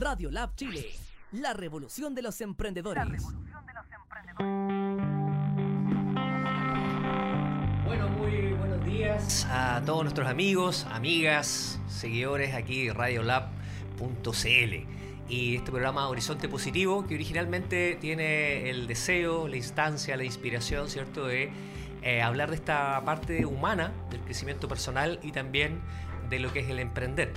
Radio Lab Chile, la revolución de los emprendedores. Bueno, muy buenos días a todos nuestros amigos, amigas, seguidores aquí de radiolab.cl y este programa Horizonte Positivo que originalmente tiene el deseo, la instancia, la inspiración, ¿cierto?, de eh, hablar de esta parte humana del crecimiento personal y también de lo que es el emprender.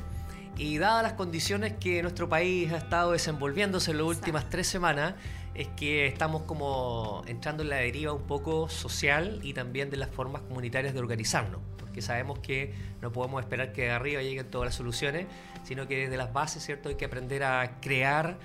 Y dadas las condiciones que nuestro país ha estado desenvolviéndose en las últimas tres semanas, es que estamos como entrando en la deriva un poco social y también de las formas comunitarias de organizarnos, porque sabemos que no podemos esperar que de arriba lleguen todas las soluciones, sino que desde las bases, ¿cierto? Hay que aprender a crear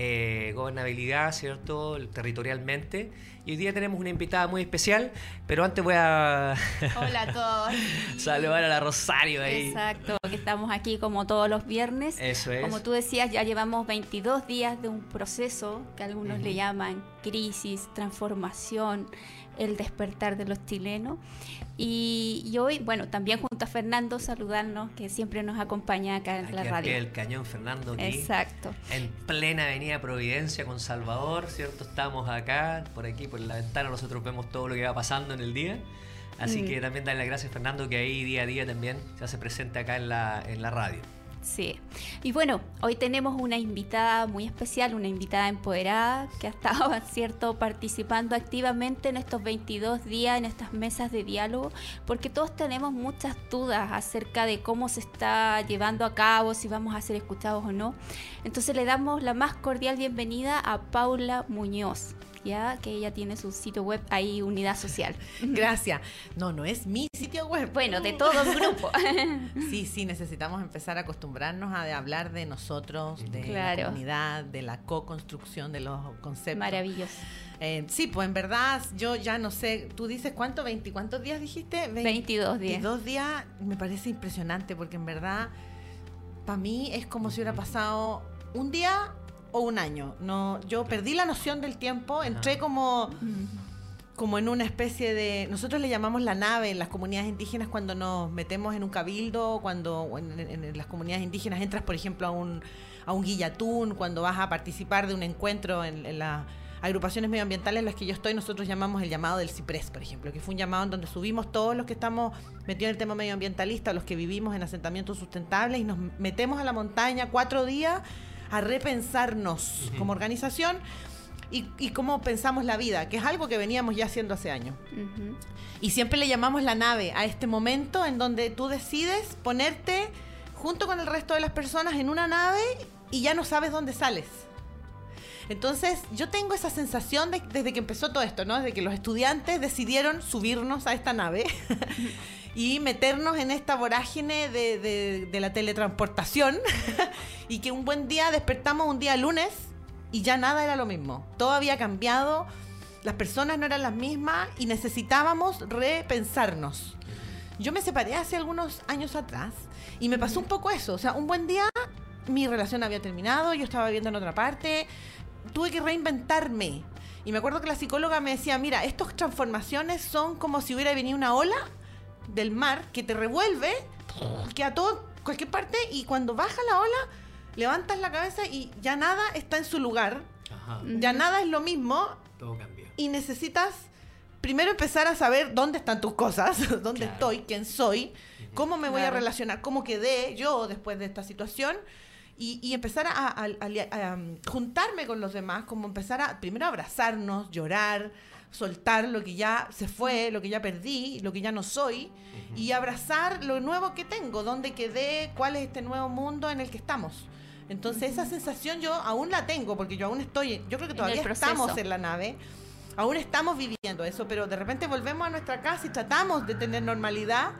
eh, gobernabilidad, ¿cierto? Territorialmente. Y hoy día tenemos una invitada muy especial, pero antes voy a... Hola a todos. saludar a la Rosario ahí. Exacto, que estamos aquí como todos los viernes. Eso es. Como tú decías, ya llevamos 22 días de un proceso que algunos le llaman crisis, transformación, el despertar de los chilenos. Y, hoy, bueno, también junto a Fernando, saludarnos, que siempre nos acompaña acá en la radio. el cañón Fernando aquí. Exacto. En plena avenida Providencia con Salvador, ¿cierto? Estamos acá, por aquí, por la ventana, nosotros vemos todo lo que va pasando en el día. Así mm. que también darle las gracias, Fernando, que ahí día a día también se hace presente acá en la, en la radio. Sí. Y bueno, hoy tenemos una invitada muy especial, una invitada empoderada que ha estado, ¿cierto?, participando activamente en estos 22 días, en estas mesas de diálogo, porque todos tenemos muchas dudas acerca de cómo se está llevando a cabo, si vamos a ser escuchados o no. Entonces le damos la más cordial bienvenida a Paula Muñoz ya que ella tiene su sitio web ahí, Unidad Social. Gracias. No, no es mi sitio web. Bueno, de todo el grupo. sí, sí, necesitamos empezar a acostumbrarnos a hablar de nosotros, de la comunidad, de la co-construcción de los conceptos. Maravilloso. Eh, sí, pues en verdad yo ya no sé, tú dices cuánto, 20, ¿cuántos días dijiste? 22 días. 22 días me parece impresionante porque en verdad para mí es como si hubiera pasado un día o un año. No, yo perdí la noción del tiempo, entré como, como en una especie de. Nosotros le llamamos la nave en las comunidades indígenas cuando nos metemos en un cabildo, cuando en, las comunidades indígenas entras, por ejemplo, a un, a un guillatún, cuando vas a participar de un encuentro en, las agrupaciones medioambientales en las que yo estoy, nosotros llamamos el llamado del ciprés, por ejemplo, que fue un llamado en donde subimos todos los que estamos metidos en el tema medioambientalista, los que vivimos en asentamientos sustentables y nos metemos a la montaña cuatro días a repensarnos como organización y, cómo pensamos la vida, que es algo que veníamos ya haciendo hace años. Y siempre le llamamos la nave a este momento en donde tú decides ponerte junto con el resto de las personas en una nave y ya no sabes dónde sales. Entonces, yo tengo esa sensación desde que empezó todo esto, ¿no? Desde que los estudiantes decidieron subirnos a esta nave y meternos en esta vorágine de, la teletransportación y que un buen día despertamos un día lunes y ya nada era lo mismo. Todo había cambiado, las personas no eran las mismas y necesitábamos repensarnos. Yo me separé hace algunos años atrás y me pasó un poco eso. O sea, un buen día mi relación había terminado, yo estaba viviendo en otra parte, tuve que reinventarme. Y me acuerdo que la psicóloga me decía, mira, estas transformaciones son como si hubiera venido una ola del mar que te revuelve, que a todo, cualquier parte, y cuando baja la ola, levantas la cabeza y ya nada está en su lugar. Ya nada es lo mismo. Todo cambia. Y necesitas primero empezar a saber dónde están tus cosas, dónde estoy, quién soy, cómo me voy a relacionar, cómo quedé yo después de esta situación. Y, empezar a, juntarme con los demás, como empezar a primero abrazarnos, llorar, soltar lo que ya se fue, lo que ya perdí, lo que ya no soy, y abrazar lo nuevo que tengo, dónde quedé, cuál es este nuevo mundo en el que estamos. Entonces esa sensación yo aún la tengo, porque yo aún estoy, yo creo que todavía estamos en la nave, aún estamos viviendo eso, pero de repente volvemos a nuestra casa y tratamos de tener normalidad,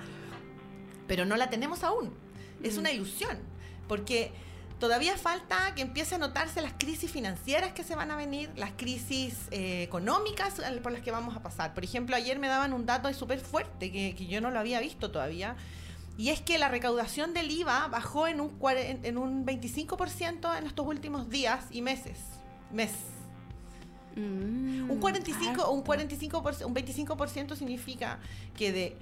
pero no la tenemos aún. Es una ilusión, porque Todavía falta que empiece a notarse las crisis financieras que se van a venir, las crisis eh, económicas por las que vamos a pasar. Por ejemplo, ayer me daban un dato súper fuerte que, yo no lo había visto todavía. Y es que la recaudación del IVA bajó en un, en un 25% en estos últimos días y meses. Mes. Mm, un 45, un 45 un 25% significa que de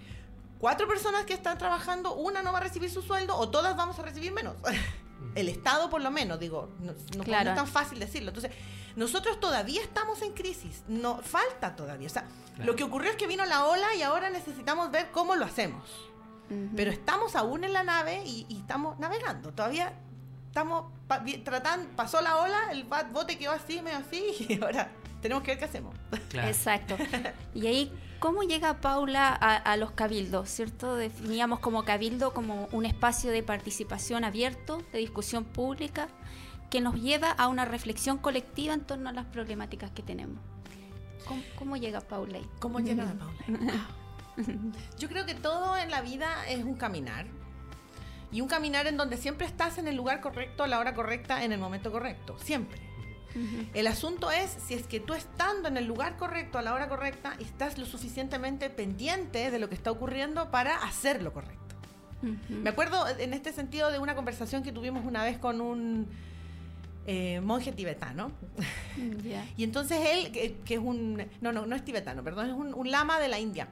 cuatro personas que están trabajando, una no va a recibir su sueldo o todas vamos a recibir menos. El Estado, por lo menos, digo, no, no, Claro. es tan fácil decirlo. Entonces, nosotros todavía estamos en crisis. No falta todavía. O sea, Claro. lo que ocurrió es que vino la ola y ahora necesitamos ver cómo lo hacemos. Pero estamos aún en la nave y, y estamos navegando. Todavía estamos pa- tratando, pasó la ola, el bote quedó así, medio así, y ahora tenemos que ver qué hacemos. Claro. Exacto. Y ahí, ¿cómo llega Paula a, a los cabildos? ¿Cierto? Definíamos como cabildo como un espacio de participación abierto, de discusión pública, que nos lleva a una reflexión colectiva en torno a las problemáticas que tenemos. ¿Cómo, cómo llega Paula ahí? ¿Cómo llega la Paula? Yo creo que todo en la vida es un caminar. Y un caminar en donde siempre estás en el lugar correcto, a la hora correcta, en el momento correcto. Siempre. El asunto es si es que tú estando en el lugar correcto, a la hora correcta, estás lo suficientemente pendiente de lo que está ocurriendo para hacer lo correcto. Me acuerdo en este sentido de una conversación que tuvimos una vez con un eh, monje tibetano. Y entonces él, que, que es un... No, no, no es tibetano, perdón, es un, un lama de la India.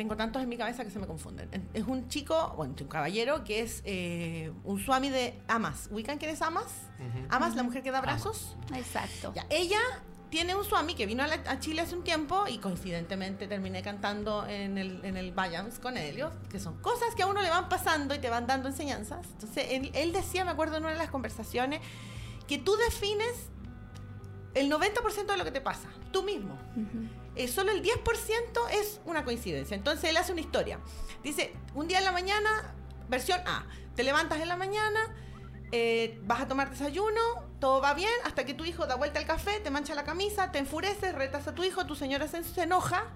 Tengo tantos en mi cabeza que se me confunden. Es un chico, bueno, un caballero que es eh, un swami de Amas. ¿Ubican quién es Amas? Amas, la mujer que da abrazos. Exacto. Ya, ella tiene un swami que vino a, la- a Chile hace un tiempo y coincidentemente terminé cantando en el, en el Bayams con Helios, que son cosas que a uno le van pasando y te van dando enseñanzas. Entonces, él, él decía, me acuerdo en una de las conversaciones, que tú defines el 90% de lo que te pasa, tú mismo. Eh, solo el 10% es una coincidencia. Entonces él hace una historia. Dice, un día en la mañana, versión A, te levantas en la mañana, eh, vas a tomar desayuno, todo va bien, hasta que tu hijo da vuelta al café, te mancha la camisa, te enfureces, retas a tu hijo, tu señora se, se enoja,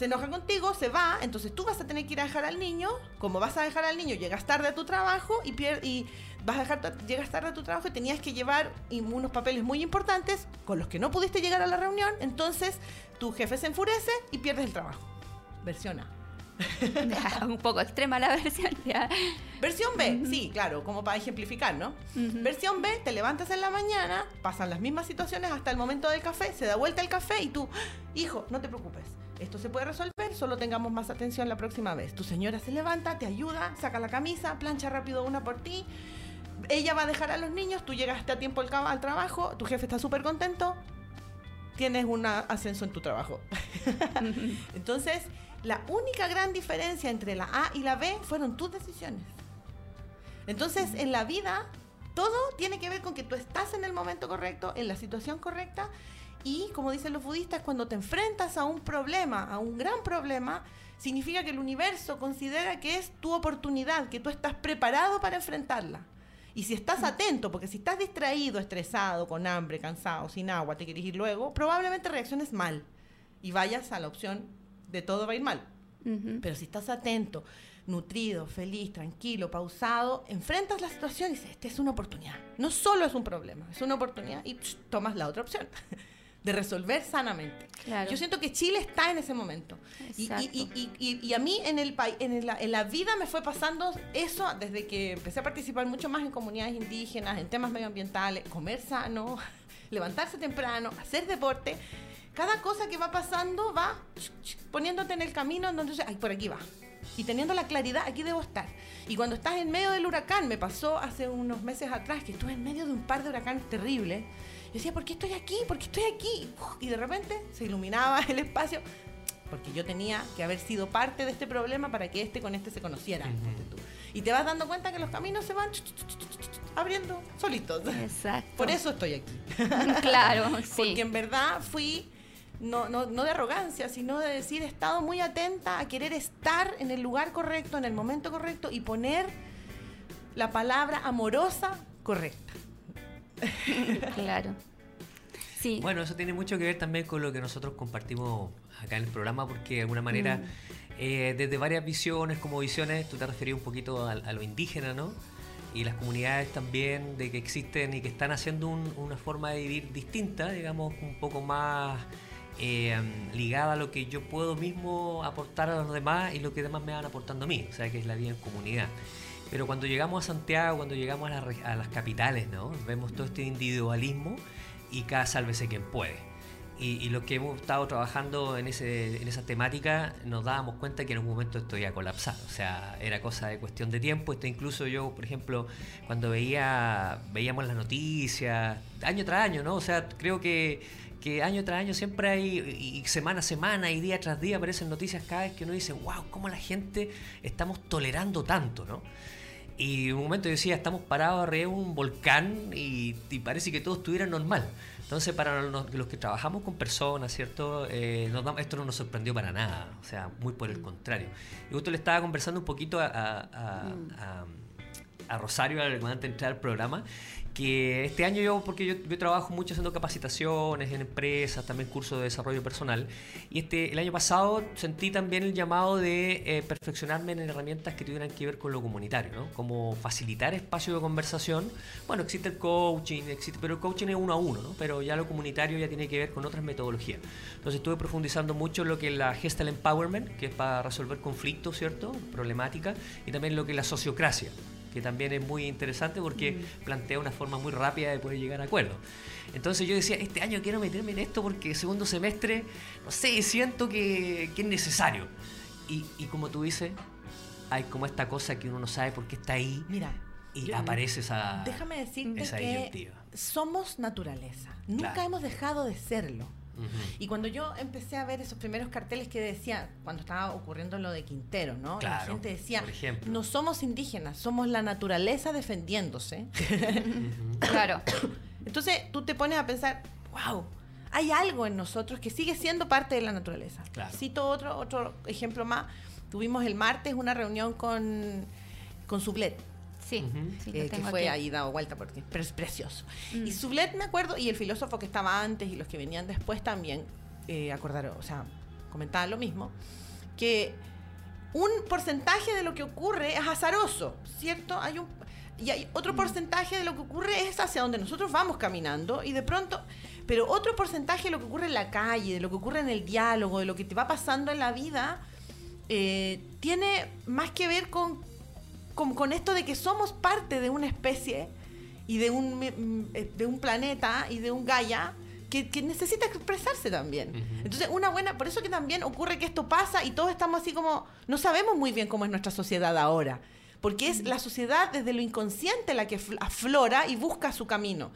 se enoja contigo, se va, entonces tú vas a tener que ir a dejar al niño, como vas a dejar al niño, llegas tarde a tu trabajo y, pier- y vas a dejar, llegas tarde a tu trabajo y tenías que llevar unos papeles muy importantes con los que no pudiste llegar a la reunión, entonces tu jefe se enfurece y pierdes el trabajo. Versión A. Ya, un poco extrema la versión. ya. Versión B, sí, claro, como para ejemplificar, ¿no? Versión B, te levantas en la mañana, pasan las mismas situaciones hasta el momento del café, se da vuelta el café y tú, hijo, no te preocupes, esto se puede resolver, solo tengamos más atención la próxima vez. Tu señora se levanta, te ayuda, saca la camisa, plancha rápido una por ti, ella va a dejar a los niños, tú llegaste a tiempo al, trabajo, tu jefe está súper contento, tienes un ascenso en tu trabajo. Entonces, la única gran diferencia entre la A y la B fueron tus decisiones. Entonces, en la vida, todo tiene que ver con que tú estás en el momento correcto, en la situación correcta, y como dicen los budistas, cuando te enfrentas a un problema, a un gran problema, significa que el universo considera que es tu oportunidad, que tú estás preparado para enfrentarla. Y si estás atento, porque si estás distraído, estresado, con hambre, cansado, sin agua, te quieres ir luego, probablemente reacciones mal y vayas a la opción de todo va a ir mal. Ujú. Pero si estás atento, nutrido, feliz, tranquilo, pausado, enfrentas la situación y dices, esta es una oportunidad. No solo es un problema, es una oportunidad y psh, tomas la otra opción de resolver sanamente. Claro. Yo siento que Chile está en ese momento. Y, a mí en, el, en, la, en la vida me fue pasando eso desde que empecé a participar mucho más en comunidades indígenas, en temas medioambientales, comer sano, levantarse temprano, hacer deporte. Cada cosa que va pasando va poniéndote en el camino en donde ay, por aquí va. Y teniendo la claridad, aquí debo estar. Y cuando estás en medio del huracán, me pasó hace unos meses atrás que estuve en medio de un par de huracanes terribles. Yo decía, ¿por qué estoy aquí? ¿Por qué estoy aquí? Uf, Y de repente se iluminaba el espacio. Porque yo tenía que haber sido parte de este problema para que este con este se conociera. Y te vas dando cuenta que los caminos se van abriendo solitos. Exacto. Por eso estoy aquí. Claro, sí. Porque en verdad fui, no, no, no de arrogancia, sino de decir, he estado muy atenta a querer estar en el lugar correcto, en el momento correcto y poner la palabra amorosa correcta. Claro. Sí. Bueno, eso tiene mucho que ver también con lo que nosotros compartimos acá en el programa, porque de alguna manera, Mm. eh, desde varias visiones, como visiones, tú te referías un poquito a, a lo indígena, ¿no? Y las comunidades también de que existen y que están haciendo un- una forma de vivir distinta, digamos, un poco más eh, ligada a lo que yo puedo mismo aportar a los demás y lo que demás me van aportando a mí, o sea, que es la vida en comunidad. Pero cuando llegamos a Santiago, cuando llegamos a, las capitales, ¿no? Vemos todo este individualismo y cada sálvese quien puede. Y, los que hemos estado trabajando en, ese, en esa temática nos dábamos cuenta que en un momento esto iba a colapsar. O sea, era cosa de cuestión de tiempo. Esto incluso yo, por ejemplo, cuando veía veíamos las noticias, año tras año, ¿no? O sea, creo que, que año tras año siempre hay, y semana a semana y día tras día aparecen noticias cada vez que uno dice, wow, ¿cómo la gente estamos tolerando tanto, ¿no? Y en un momento yo decía, estamos parados arriba de un volcán y, y parece que todo estuviera normal. Entonces, para los, que trabajamos con personas, ¿cierto? Eh, esto no nos sorprendió para nada, o sea, muy por el contrario. Y justo le estaba conversando un poquito a, a, a, a Rosario al de entrar al programa que este año yo, porque yo, trabajo mucho haciendo capacitaciones en empresas, también cursos de desarrollo personal, y este el año pasado sentí también el llamado de eh, perfeccionarme en herramientas que tuvieran que ver con lo comunitario, ¿no? Como facilitar espacio de conversación. Bueno, existe el coaching, existe, pero el coaching es uno a uno, ¿no? Pero ya lo comunitario ya tiene que ver con otras metodologías. Entonces estuve profundizando mucho en lo que es la Gestal Empowerment, que es para resolver conflictos, ¿cierto? Problemáticas, y también lo que es la sociocracia que también es muy interesante porque mm. plantea una forma muy rápida de poder llegar a acuerdos. Entonces yo decía, este año quiero meterme en esto porque segundo semestre, no sé, siento que, es necesario. Y, como tú dices, hay como esta cosa que uno no sabe por qué está ahí. Mira. Y aparece esa. Déjame decirte que somos naturaleza. Nunca hemos dejado de serlo. Y cuando yo empecé a ver esos primeros carteles que decían, cuando estaba ocurriendo lo de Quintero, ¿no? la gente decía, no somos indígenas, somos la naturaleza defendiéndose. claro. Entonces tú te pones a pensar, wow, hay algo en nosotros que sigue siendo parte de la naturaleza. Cito otro, otro ejemplo más. Tuvimos el martes una reunión con, con Sublet Sí, eh, que fue ahí dado vuelta porque pero es precioso. Mm. Y Sublet me acuerdo, y el filósofo que estaba antes y los que venían después también eh, acordaron, o sea, comentaban lo mismo, que un porcentaje de lo que ocurre es azaroso, ¿cierto? Hay un y hay otro mm. porcentaje de lo que ocurre es hacia donde nosotros vamos caminando y de pronto, pero otro porcentaje de lo que ocurre en la calle, de lo que ocurre en el diálogo, de lo que te va pasando en la vida, eh, tiene más que ver con con, esto de que somos parte de una especie y de un, eh, de un planeta y de un Gaia que, necesita expresarse también. Entonces, una buena, por eso que también ocurre que esto pasa y todos estamos así como, no sabemos muy bien cómo es nuestra sociedad ahora, porque es la sociedad desde lo inconsciente la que aflora y busca su camino.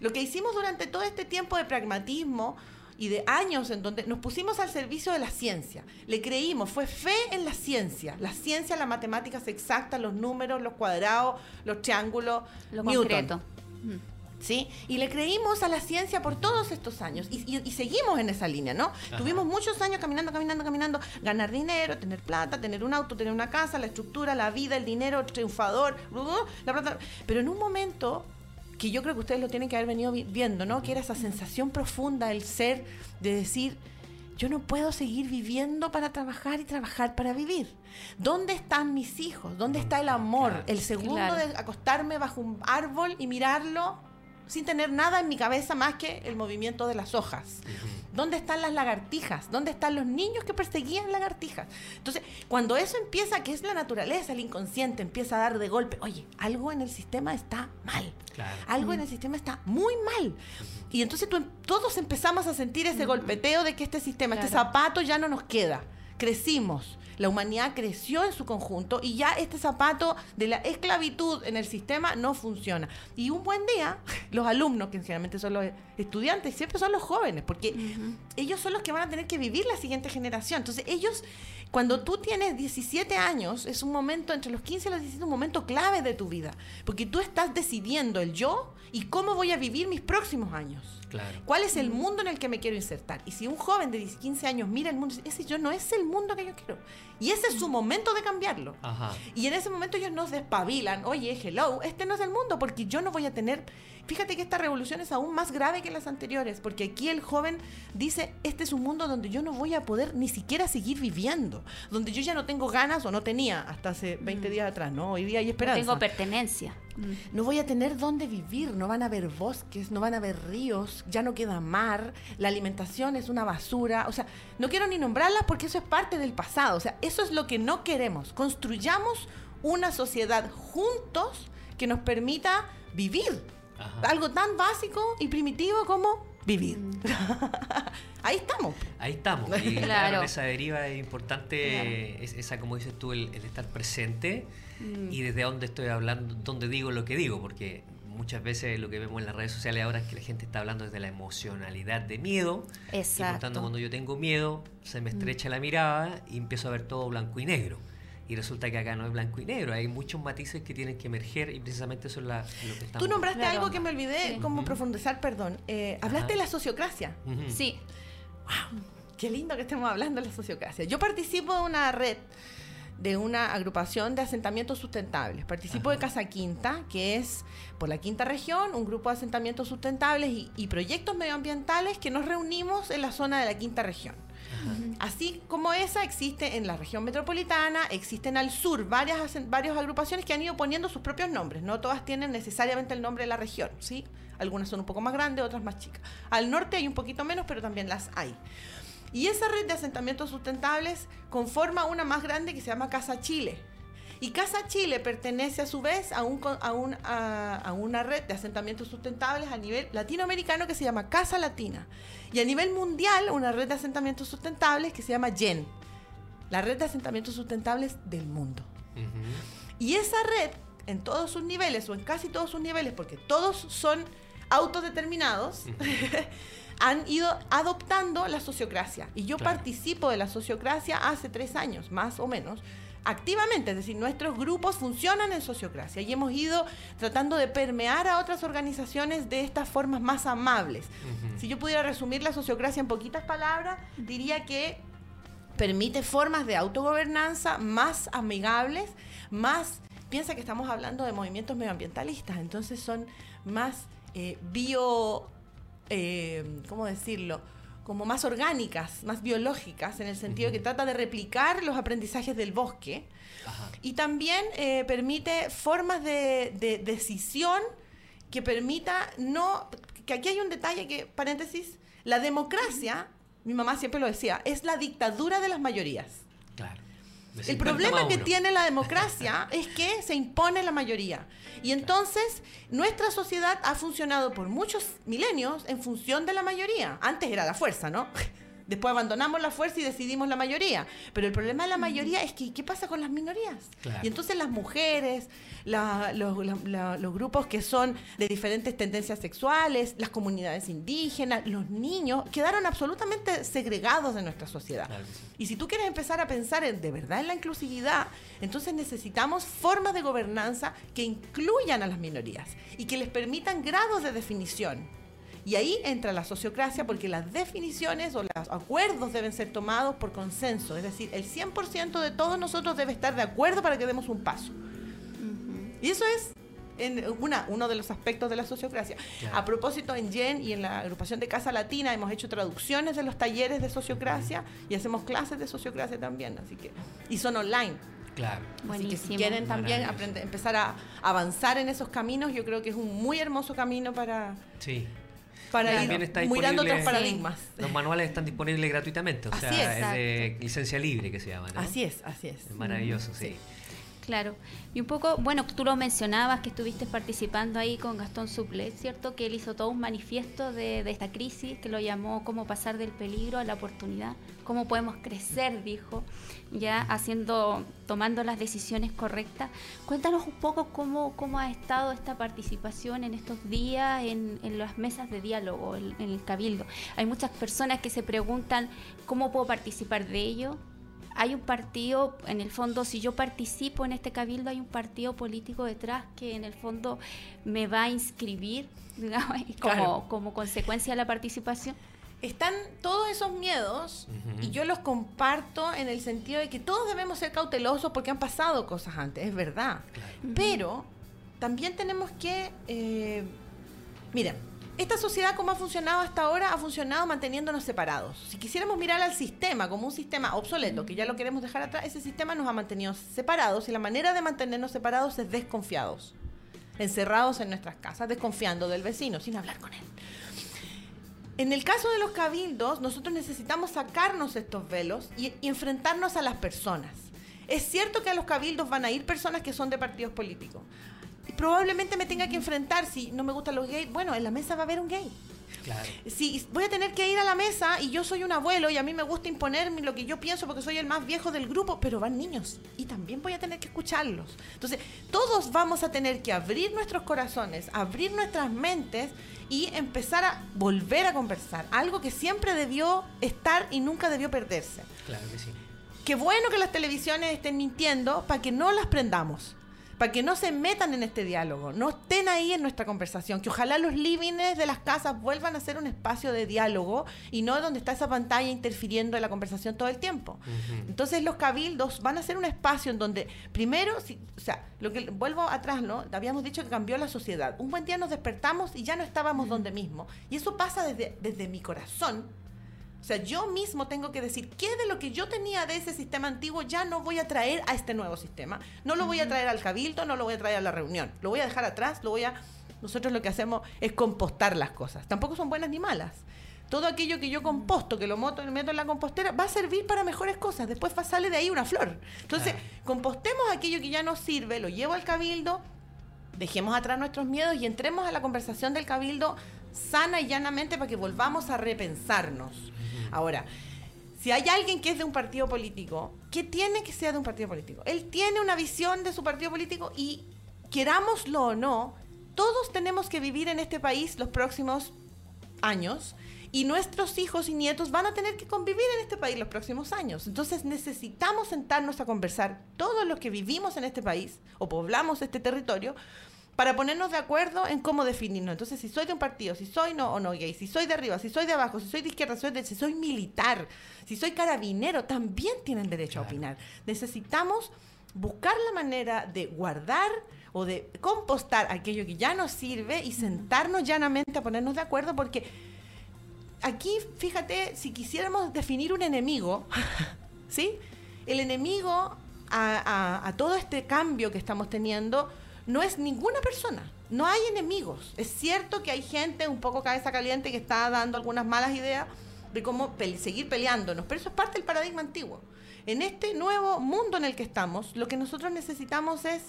Lo que hicimos durante todo este tiempo de pragmatismo, y de años en donde nos pusimos al servicio de la ciencia. Le creímos, fue fe en la ciencia. La ciencia, las matemáticas exactas, los números, los cuadrados, los triángulos, lo concreto. ¿Sí? Y le creímos a la ciencia por todos estos años y, seguimos en esa línea, ¿no? Tuvimos muchos años caminando, caminando, caminando, ganar dinero, tener plata, tener un auto, tener una casa, la estructura, la vida, el dinero, triunfador, la plata. Pero en un momento que yo creo que ustedes lo tienen que haber venido viendo, ¿no? Que era esa sensación profunda del ser, de decir, yo no puedo seguir viviendo para trabajar y trabajar para vivir. ¿Dónde están mis hijos? ¿Dónde está el amor? El segundo de acostarme bajo un árbol y mirarlo sin tener nada en mi cabeza más que el movimiento de las hojas. ¿Dónde están las lagartijas? ¿Dónde están los niños que perseguían lagartijas? Entonces, cuando eso empieza, que es la naturaleza, el inconsciente, empieza a dar de golpe, oye, algo en el sistema está mal. Algo en el sistema está muy mal. Y entonces todos empezamos a sentir ese golpeteo de que este sistema, este zapato ya no nos queda. Crecimos la humanidad creció en su conjunto y ya este zapato de la esclavitud en el sistema no funciona. Y un buen día, los alumnos, que generalmente son los estudiantes, siempre son los jóvenes, porque ellos son los que van a tener que vivir la siguiente generación. Entonces ellos, cuando tú tienes 17 años, es un momento, entre los 15 y los 17, un momento clave de tu vida, porque tú estás decidiendo el yo y cómo voy a vivir mis próximos años. ¿Cuál es el mundo en el que me quiero insertar? Y si un joven de 15 años mira el mundo ese yo no es el mundo que yo quiero. Y ese es su momento de cambiarlo. Y en ese momento ellos nos despabilan, oye, hello, este no es el mundo, porque yo no voy a tener... Fíjate que esta revolución es aún más grave que las anteriores, porque aquí el joven dice, este es un mundo donde yo no voy a poder ni siquiera seguir viviendo, donde yo ya no tengo ganas o no tenía hasta hace 20 mm. días atrás, ¿no? Hoy día hay esperanza. tengo pertenencia. No voy a tener dónde vivir, no van a haber bosques, no van a haber ríos, ya no queda mar, la alimentación es una basura, o sea, no quiero ni nombrarlas porque eso es parte del pasado, o sea, eso es lo que no queremos. Construyamos una sociedad juntos que nos permita vivir. Algo tan básico y primitivo como vivir. Ahí estamos. Ahí estamos. Y Claro. claro, en esa deriva es importante, Claro. es- esa, como dices tú, el, el estar presente Mm. y desde dónde estoy hablando, dónde digo lo que digo, porque muchas veces lo que vemos en las redes sociales ahora es que la gente está hablando desde la emocionalidad de miedo. Y por Exacto. tanto, cuando yo tengo miedo, se me estrecha la mirada y empiezo a ver todo blanco y negro. Y resulta que acá no es blanco y negro, hay muchos matices que tienen que emerger y precisamente eso es la- lo que estamos... Tú nombraste Claro. algo que me olvidé Sí. como profundizar, perdón. Eh, hablaste Ajá. de la sociocracia. Sí, Qué lindo que estemos hablando de la sociocracia. Yo participo de una red, de una agrupación de asentamientos sustentables. Participo de. Casa Quinta, que es por la quinta región, un grupo de asentamientos sustentables y, y proyectos medioambientales que nos reunimos en la zona de la quinta región. Así como esa existe en la región metropolitana, existen al sur varias, varias agrupaciones que han ido poniendo sus propios nombres. No todas tienen necesariamente el nombre de la región, ¿sí? Algunas son un poco más grandes, otras más chicas. Al norte hay un poquito menos, pero también las hay. Y esa red de asentamientos sustentables conforma una más grande que se llama Casa Chile. Y Casa Chile pertenece a su vez a, un, co- a, un- a- a una red de asentamientos sustentables a nivel latinoamericano que se llama Casa Latina. Y a nivel mundial una red de asentamientos sustentables que se llama YEN, la red de asentamientos sustentables del mundo. Y esa red, en todos sus niveles, o en casi todos sus niveles, porque todos son autodeterminados, han ido adoptando la sociocracia. Y yo Claro. participo de la sociocracia hace tres años, más o menos, activamente. Es decir, nuestros grupos funcionan en sociocracia y hemos ido tratando de permear a otras organizaciones de estas formas más amables. Si yo pudiera resumir la sociocracia en poquitas palabras, diría que permite formas de autogobernanza más amigables, más... Piensa que estamos hablando de movimientos medioambientalistas, entonces son más eh, bio... eh, ¿Cómo decirlo? Como más orgánicas, más biológicas, en el sentido que trata de replicar los aprendizajes del bosque. Ajá. Y también eh, permite formas de, de decisión que permita no... Que aquí hay un detalle que, paréntesis, la democracia, mi mamá siempre lo decía, es la dictadura de las mayorías. El 50 problema que tiene la democracia es que se impone la mayoría. Y entonces nuestra sociedad ha funcionado por muchos milenios en función de la mayoría. Antes era la fuerza, ¿no? Después abandonamos la fuerza y decidimos la mayoría. Pero el problema de la mayoría es que ¿qué pasa con las minorías? Claro. Y entonces las mujeres, la- los, la- la- los grupos que son de diferentes tendencias sexuales, las comunidades indígenas, los niños, quedaron absolutamente segregados de nuestra sociedad. Claro. Y si tú quieres empezar a pensar en, de verdad en la inclusividad, entonces necesitamos formas de gobernanza que incluyan a las minorías y que les permitan grados de definición. Y ahí entra la sociocracia porque las definiciones o los acuerdos deben ser tomados por consenso. Es decir, el 100% de todos nosotros debe estar de acuerdo para que demos un paso. Y eso es en una, uno de los aspectos de la sociocracia. Claro. A propósito, en YEN y en la agrupación de Casa Latina hemos hecho traducciones de los talleres de sociocracia y hacemos clases de sociocracia también. Así que, y son online. Claro. Así que si quieren también aprender, empezar a avanzar en esos caminos, yo creo que es un muy hermoso camino para, Sí. Para ir también está mirando otros paradigmas. Los manuales están disponibles gratuitamente, o Así sea, es. es de licencia libre que se llama, ¿no? Así es, así es. Es maravilloso, sí. Sí. Claro. Y un poco, bueno, tú lo mencionabas que estuviste participando ahí con Gastón Suplet, ¿cierto? Que él hizo todo un manifiesto de, esta crisis, que lo llamó cómo pasar del peligro a la oportunidad, cómo podemos crecer, dijo, ya haciendo, tomando las decisiones correctas. Cuéntanos un poco cómo, cómo ha estado esta participación en estos días en, las mesas de diálogo, en el cabildo. Hay muchas personas que se preguntan cómo puedo participar de ello, hay un partido, en el fondo, si yo participo en este cabildo, hay un partido político detrás que en el fondo me va a inscribir, digamos, como, Claro. como consecuencia de la participación. Están todos esos miedos y yo los comparto en el sentido de que todos debemos ser cautelosos porque han pasado cosas antes, es verdad. Claro. Pero también tenemos que, eh, miren, esta sociedad como ha funcionado hasta ahora ha funcionado manteniéndonos separados. Si quisiéramos mirar al sistema como un sistema obsoleto, que ya lo queremos dejar atrás, ese sistema nos ha mantenido separados y la manera de mantenernos separados es desconfiados, encerrados en nuestras casas, desconfiando del vecino, sin hablar con él. En el caso de los cabildos, nosotros necesitamos sacarnos estos velos y, y enfrentarnos a las personas. Es cierto que a los cabildos van a ir personas que son de partidos políticos. Probablemente me tenga que enfrentar, si no me gustan los gays, bueno, en la mesa va a haber un gay. Si voy a tener que ir a la mesa y yo soy un abuelo y a mí me gusta imponerme lo que yo pienso porque soy el más viejo del grupo, pero van niños y también voy a tener que escucharlos. Entonces, todos vamos a tener que abrir nuestros corazones, abrir nuestras mentes y empezar a volver a conversar. Algo que siempre debió estar y nunca debió perderse. Claro que sí. Qué bueno que las televisiones estén mintiendo para que no las prendamos para que no se metan en este diálogo, no estén ahí en nuestra conversación, que ojalá los livings de las casas vuelvan a ser un espacio de diálogo y no donde está esa pantalla interfiriendo en la conversación todo el tiempo. Entonces los cabildos van a ser un espacio en donde primero, o sea, lo que vuelvo atrás, ¿no? Habíamos dicho que cambió la sociedad. Un buen día nos despertamos y ya no estábamos donde mismo. Y eso pasa desde, desde mi corazón sea, yo mismo tengo que decir qué de lo que yo tenía de ese sistema antiguo ya no voy a traer a este nuevo sistema. No lo voy a traer al cabildo, no lo voy a traer a la reunión. Lo voy a dejar atrás, lo voy a... Nosotros lo que hacemos es compostar las cosas. Tampoco son buenas ni malas. Todo aquello que yo composto, que lo meto, meto en la compostera, va a servir para mejores cosas. Después sale de ahí una flor. Entonces, compostemos aquello que ya nos sirve, lo llevo al cabildo, dejemos atrás nuestros miedos y entremos a la conversación del cabildo sana y llanamente para que volvamos a repensarnos. Ahora, si hay alguien que es de un partido político, ¿qué tiene que ser de un partido político? Él tiene una visión de su partido político y querámoslo o no, todos tenemos que vivir en este país los próximos años y nuestros hijos y nietos van a tener que convivir en este país los próximos años. Entonces necesitamos sentarnos a conversar todos los que vivimos en este país o poblamos este territorio para ponernos de acuerdo en cómo definirnos. Entonces, si soy de un partido, si soy no o no gay, si soy de arriba, si soy de abajo, si soy de izquierda, si soy, de, si soy militar, si soy carabinero, también tienen derecho a opinar. Necesitamos buscar la manera de guardar o de compostar aquello que ya nos sirve y sentarnos llanamente a ponernos de acuerdo porque aquí, fíjate, si quisiéramos definir un enemigo, ¿sí? El enemigo a todo este cambio que estamos teniendo no es ninguna persona. No hay enemigos. Es cierto que hay gente un poco cabeza caliente que está dando algunas malas ideas de cómo seguir peleándonos, pero eso es parte del paradigma antiguo. En este nuevo mundo en el que estamos, lo que nosotros necesitamos es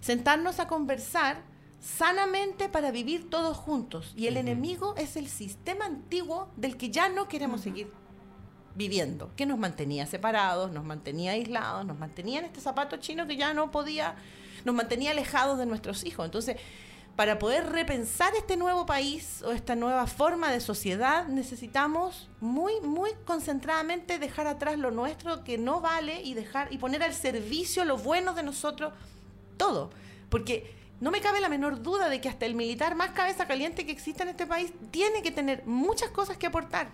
sentarnos a conversar sanamente para vivir todos juntos. Y el enemigo es el sistema antiguo del que ya no queremos seguir viviendo, que nos mantenía separados, nos mantenía aislados, nos mantenía en este zapato chino que ya no podía nos mantenía alejados de nuestros hijos. Entonces, para poder repensar este nuevo país o esta nueva forma de sociedad, necesitamos muy, muy concentradamente dejar atrás lo nuestro que no vale y dejar y poner al servicio lo bueno de nosotros todo. Porque no me cabe la menor duda de que hasta el militar más cabeza caliente que exista en este país tiene que tener muchas cosas que aportar.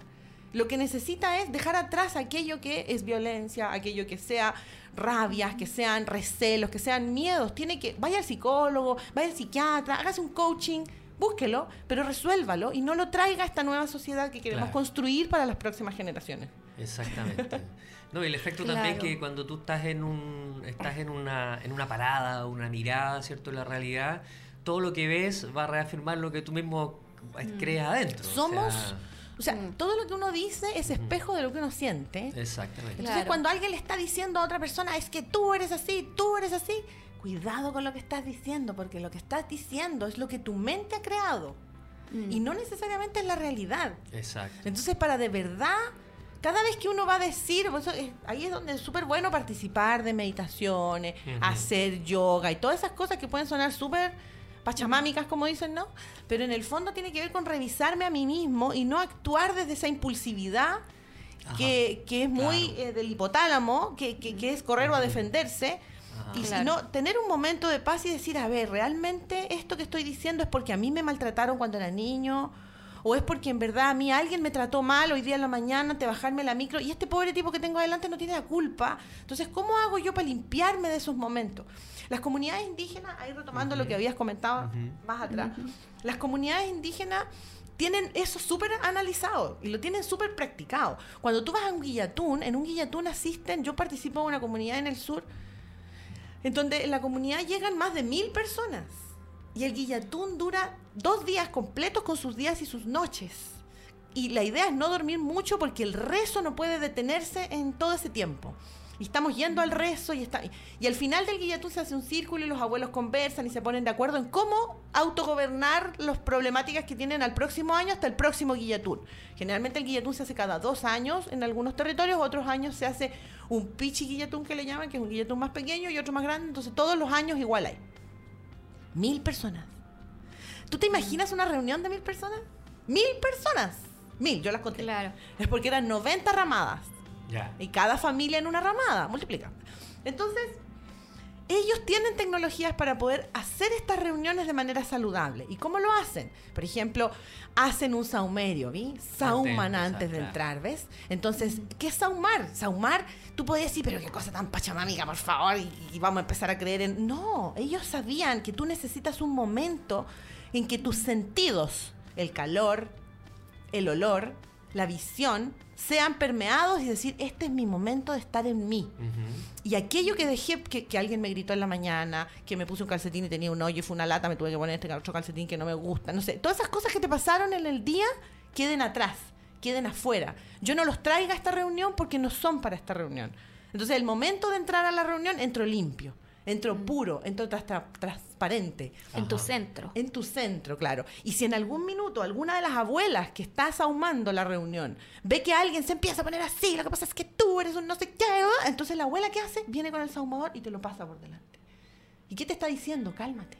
Lo que necesita es dejar atrás aquello que es violencia, aquello que sea rabias, que sean recelos, que sean miedos. Tiene que, vaya al psicólogo, vaya al psiquiatra, hágase un coaching, búsquelo, pero resuélvalo y no lo traiga a esta nueva sociedad que queremos construir para las próximas generaciones. Exactamente. No, y el efecto también que cuando tú estás en un estás en una en una parada, una mirada, ¿cierto?, en la realidad, todo lo que ves va a reafirmar lo que tú mismo mm. crees adentro. Somos o sea, mm. todo lo que uno dice es espejo de lo que uno siente. Exactamente. Entonces, cuando alguien le está diciendo a otra persona, es que tú eres así, tú eres así, cuidado con lo que estás diciendo, porque lo que estás diciendo es lo que tu mente ha creado. Mm. Y no necesariamente es la realidad. Exacto. Entonces, para de verdad, cada vez que uno va a decir, pues, ahí es donde es súper bueno participar de meditaciones, hacer yoga y todas esas cosas que pueden sonar súper pachamámicas, como dicen, ¿no? Pero en el fondo tiene que ver con revisarme a mí mismo y no actuar desde esa impulsividad que, es muy eh, del hipotálamo, que, que, es correr o a defenderse. Y sino tener un momento de paz y decir, a ver, realmente esto que estoy diciendo es porque a mí me maltrataron cuando era niño, o es porque en verdad a mí alguien me trató mal hoy día en la mañana, te bajarme la micro, y este pobre tipo que tengo adelante no tiene la culpa. Entonces, ¿cómo hago yo para limpiarme de esos momentos? Las comunidades indígenas, ahí retomando lo que habías comentado más atrás, las comunidades indígenas tienen eso súper analizado y lo tienen súper practicado. Cuando tú vas a un guillatún, en un guillatún asisten, yo participo en una comunidad en el sur, en donde en la comunidad llegan más de mil personas. Y el guillatún dura dos días completos con sus días y sus noches. Y la idea es no dormir mucho porque el rezo no puede detenerse en todo ese tiempo. Y estamos yendo al rezo y está y al final del guillatún se hace un círculo y los abuelos conversan y se ponen de acuerdo en cómo autogobernar las problemáticas que tienen al próximo año hasta el próximo guillatún. Generalmente el guillatún se hace cada dos años en algunos territorios, otros años se hace un pichi guillatún que le llaman, que es un guillatún más pequeño y otro más grande, entonces todos los años igual hay. Mil personas. ¿Tú te imaginas una reunión de mil personas? Mil personas. Mil, yo las conté. Claro. Es porque eran 90 ramadas. Y cada familia en una ramada, multiplica. Entonces, ellos tienen tecnologías para poder hacer estas reuniones de manera saludable. ¿Y cómo lo hacen? Por ejemplo, hacen un saumerio, ¿vi? Sauman Antes, antes de claro. entrar, ¿ves? Entonces, ¿qué es saumar? Saumar, tú podías decir, pero qué cosa tan pachamámica, por favor, y, y vamos a empezar a creer en... No, ellos sabían que tú necesitas un momento en que tus sentidos, el calor, el olor, la visión, sean permeados y decir, este es mi momento de estar en mí. Y aquello que dejé, que, que alguien me gritó en la mañana, que me puse un calcetín y tenía un hoyo y fue una lata, me tuve que poner este otro calcetín que no me gusta, no sé. Todas esas cosas que te pasaron en el día queden atrás, queden afuera. Yo no los traiga a esta reunión porque no son para esta reunión. Entonces, el momento de entrar a la reunión, entro limpio, entro puro, entro tras- tra- transparente. En tu centro. En tu centro, claro. Y si en algún minuto alguna de las abuelas que está sahumando la reunión ve que alguien se empieza a poner así, lo que pasa es que tú eres un no sé qué, entonces la abuela ¿qué hace? Viene con el sahumador y te lo pasa por delante. ¿Y qué te está diciendo? Cálmate.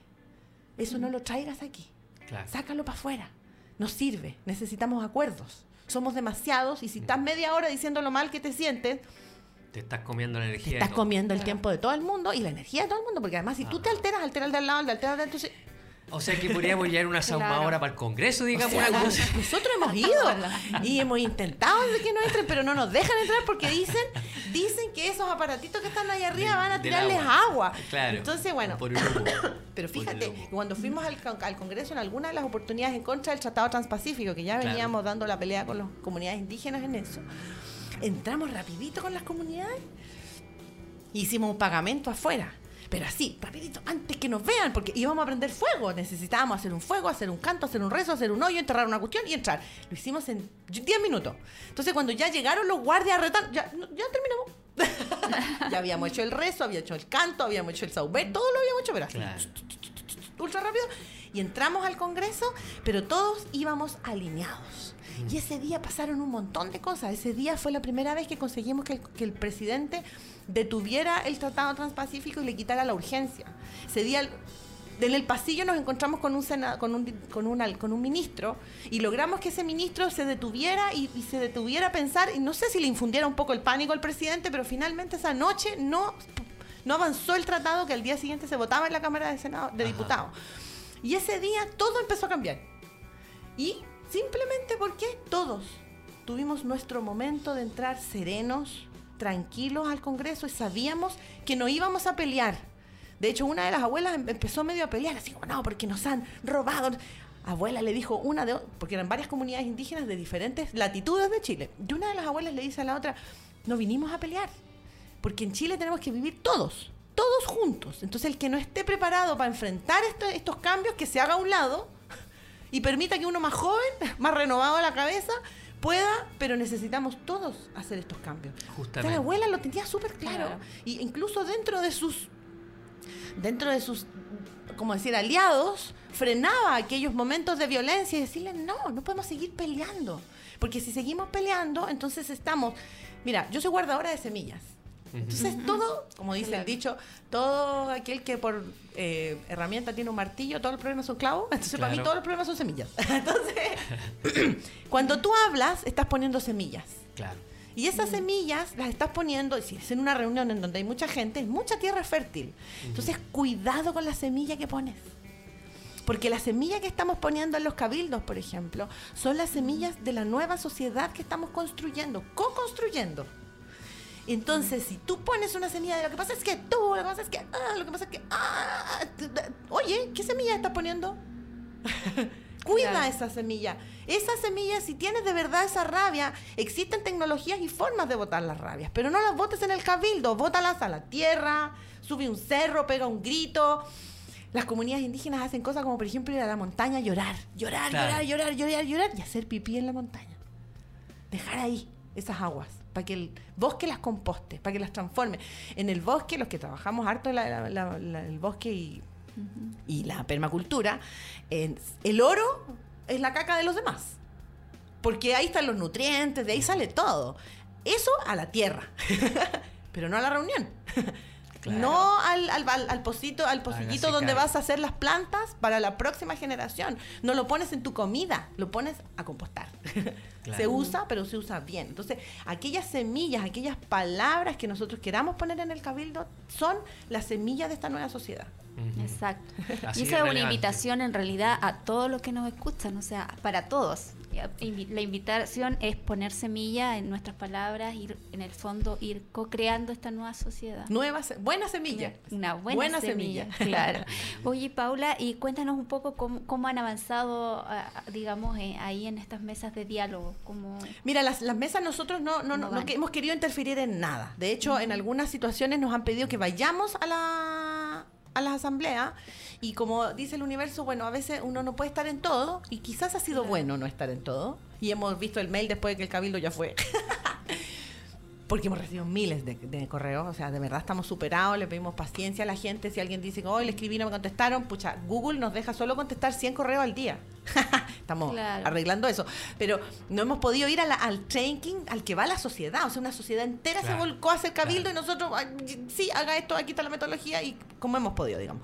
Eso no lo traigas aquí. Claro. Sácalo para afuera. No sirve. Necesitamos acuerdos. Somos demasiados y si estás media hora diciendo lo mal que te sientes, Te estás comiendo la energía. te estás comiendo el tiempo de todo el mundo y la energía de todo el mundo. Porque además, si tú te alteras, altera el de al lado, el de alteras de entonces O sea que podríamos llevar una saumadora para el Congreso, digamos, O sea, una cosa. Nosotros hemos ido y hemos intentado que no entren, pero no nos dejan entrar porque dicen, dicen que esos aparatitos que están ahí arriba van a Del tirarles agua. agua. Claro. Entonces, bueno, Por pero fíjate, cuando fuimos al, al Congreso en alguna de las oportunidades en contra del Tratado Transpacífico, que ya Claro. veníamos dando la pelea con las comunidades indígenas en eso, entramos rapidito con las comunidades hicimos un pagamento afuera. Pero así, rapidito, antes que nos vean, porque íbamos a prender fuego. Necesitábamos hacer un fuego, hacer un canto, hacer un rezo, hacer un hoyo, enterrar una cuestión y entrar. Lo hicimos en 10 minutos. Entonces, cuando ya llegaron los guardias a retar, ya, ya terminamos. ya habíamos hecho el rezo, había hecho el canto, habíamos hecho el saubé, todo lo habíamos hecho, pero así, Claro. ultra rápido. Y entramos al Congreso, pero todos íbamos alineados. Y ese día pasaron un montón de cosas. Ese día fue la primera vez que conseguimos que el, que el presidente detuviera el Tratado Transpacífico y le quitara la urgencia. Ese día el- en el pasillo nos encontramos con un, sena- con un, con con un ministro y logramos que ese ministro se detuviera y, y se detuviera a pensar, y no sé si le infundiera un poco el pánico al presidente, pero finalmente esa noche no, no avanzó el tratado que al día siguiente se votaba en la Cámara de, Senado, de. Diputados. Y ese día todo empezó a cambiar. Y simplemente porque todos tuvimos nuestro momento de entrar serenos, tranquilos al Congreso y sabíamos que no íbamos a pelear. De hecho, una de las abuelas em- empezó medio a pelear, así como, no, porque nos han robado. Abuela le dijo una de, porque eran varias comunidades indígenas de diferentes latitudes de Chile. Y una de las abuelas le dice a la otra, no vinimos a pelear, porque en Chile tenemos que vivir todos, todos juntos. Entonces, el que no esté preparado para enfrentar esto- estos cambios, que se haga a un lado y permita que uno más joven, más renovado a la cabeza, pueda, pero necesitamos todos hacer estos cambios. Entonces, Justamente. la abuela lo tenía súper claro. Claro. Y incluso dentro de sus, dentro de sus, como decir, aliados, frenaba aquellos momentos de violencia y decirle, no, no podemos seguir peleando. Porque si seguimos peleando, entonces estamos, mira, yo soy guardadora de semillas. Entonces todo, como dice el dicho, todo aquel que por eh, herramienta tiene un martillo, todos los problemas son clavos. Entonces para mí todos los problemas son semillas. Entonces, cuando tú hablas, estás poniendo semillas. Claro. Y esas semillas las estás poniendo, y si es en una reunión en donde hay mucha gente, es mucha tierra fértil. Entonces, cuidado con la semilla que pones. Porque la semilla que estamos poniendo en los cabildos, por ejemplo, son las semillas de la nueva sociedad que estamos construyendo, co-construyendo. Entonces, si tú pones una semilla de lo que pasa es que tú, lo que pasa es que, ah, lo que pasa es que, ah, oye, ¿qué semilla estás poniendo? Cuida Claro. esa semilla. Esa semilla, si tienes de verdad esa rabia, existen tecnologías y formas de botar las rabias, pero no las botes en el cabildo, bótalas a la tierra, sube un cerro, pega un grito. Las comunidades indígenas hacen cosas como, por ejemplo, ir a la montaña a llorar, llorar, Claro. llorar, llorar, llorar, llorar y hacer pipí en la montaña. Dejar ahí esas aguas. Para que el bosque las composte, para que las transforme. En el bosque, los que trabajamos harto la- la- la- el bosque y, y la permacultura, el oro es la caca de los demás. Porque ahí están los nutrientes, de ahí sale todo. Eso a la tierra, pero no a la reunión. Claro. No al, al, al, al pocito, al pocillito donde vas a hacer las plantas para la próxima generación. No lo pones en tu comida, lo pones a compostar. Claro. Se usa, pero se usa bien. Entonces, aquellas semillas, aquellas palabras que nosotros queramos poner en el cabildo son las semillas de esta nueva sociedad. Exacto. Así y es esa es una invitación en realidad a todos los que nos escuchan, o sea, para todos. La invitación es poner semilla en nuestras palabras, ir en el fondo ir co-creando esta nueva sociedad. Nueva, se- buena semilla. Una buena, semilla, claro. Oye, Paula, y cuéntanos un poco cómo, cómo han avanzado, digamos, eh, ahí en estas mesas de diálogo. Cómo... Mira, las, las mesas nosotros no, no, ¿Cómo no, no que hemos querido interferir en nada. De hecho, en algunas situaciones nos han pedido que vayamos a la a las asambleas y como dice el universo, bueno, a veces uno no puede estar en todo y quizás ha sido Claro. bueno no estar en todo y hemos visto el mail después de que el cabildo ya fue. Porque hemos recibido miles de, de correos, o sea, de verdad estamos superados, le pedimos paciencia a la gente. Si alguien dice que hoy le escribí y no me contestaron, pucha, Google nos deja solo contestar 100 correos al día. estamos Claro. arreglando eso. Pero no hemos podido ir a la- al training al que va la sociedad. O sea, una sociedad entera Claro, se volcó a hacer cabildo claro. y nosotros, ay, sí, haga esto, aquí está la metodología y como hemos podido, digamos.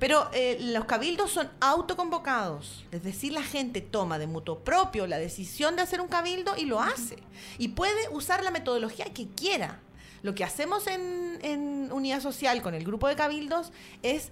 Pero eh, los cabildos son autoconvocados, es decir, la gente toma de mutuo propio la decisión de hacer un cabildo y lo hace. Y puede usar la metodología que quiera. Lo que hacemos en, Unidad Social con el grupo de cabildos es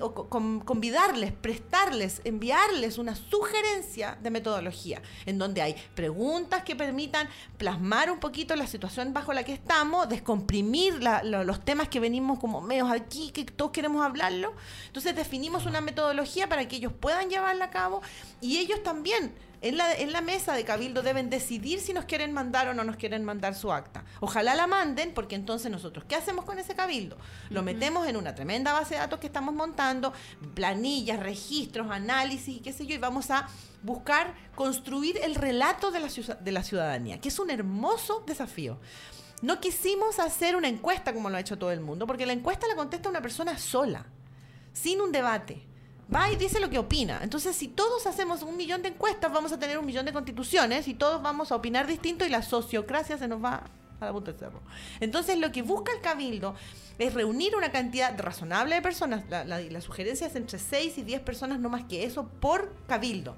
o co- con- convidarles, prestarles, enviarles una sugerencia de metodología, en donde hay preguntas que permitan plasmar un poquito la situación bajo la que estamos, descomprimir los temas que venimos como medios aquí, que todos queremos hablarlo. Entonces definimos una metodología para que ellos puedan llevarla a cabo y ellos también en la, en la mesa de cabildo deben decidir si nos quieren mandar o no nos quieren mandar su acta. Ojalá la manden, porque entonces nosotros, ¿qué hacemos con ese cabildo? Lo metemos en una tremenda base de datos que estamos montando, planillas, registros, análisis y qué sé yo, y vamos a buscar construir el relato de la, de la ciudadanía, que es un hermoso desafío. No quisimos hacer una encuesta como lo ha hecho todo el mundo, porque la encuesta la contesta una persona sola, sin un debate. Va y dice lo que opina. Entonces, si todos hacemos un millón de encuestas, vamos a tener un millón de constituciones y todos vamos a opinar distinto y la sociocracia se nos va a la punta del cerro. Entonces, lo que busca el cabildo es reunir una cantidad razonable de personas. La, la- la sugerencia es entre 6 y 10 personas, no más que eso, por cabildo.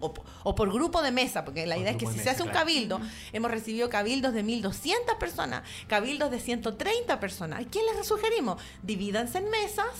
O, o por grupo de mesa, porque la Por idea es que si de se mesa, hace un cabildo, hemos recibido cabildos de 1.200 personas, cabildos de 130 personas. ¿A quién les sugerimos? Divídanse en mesas,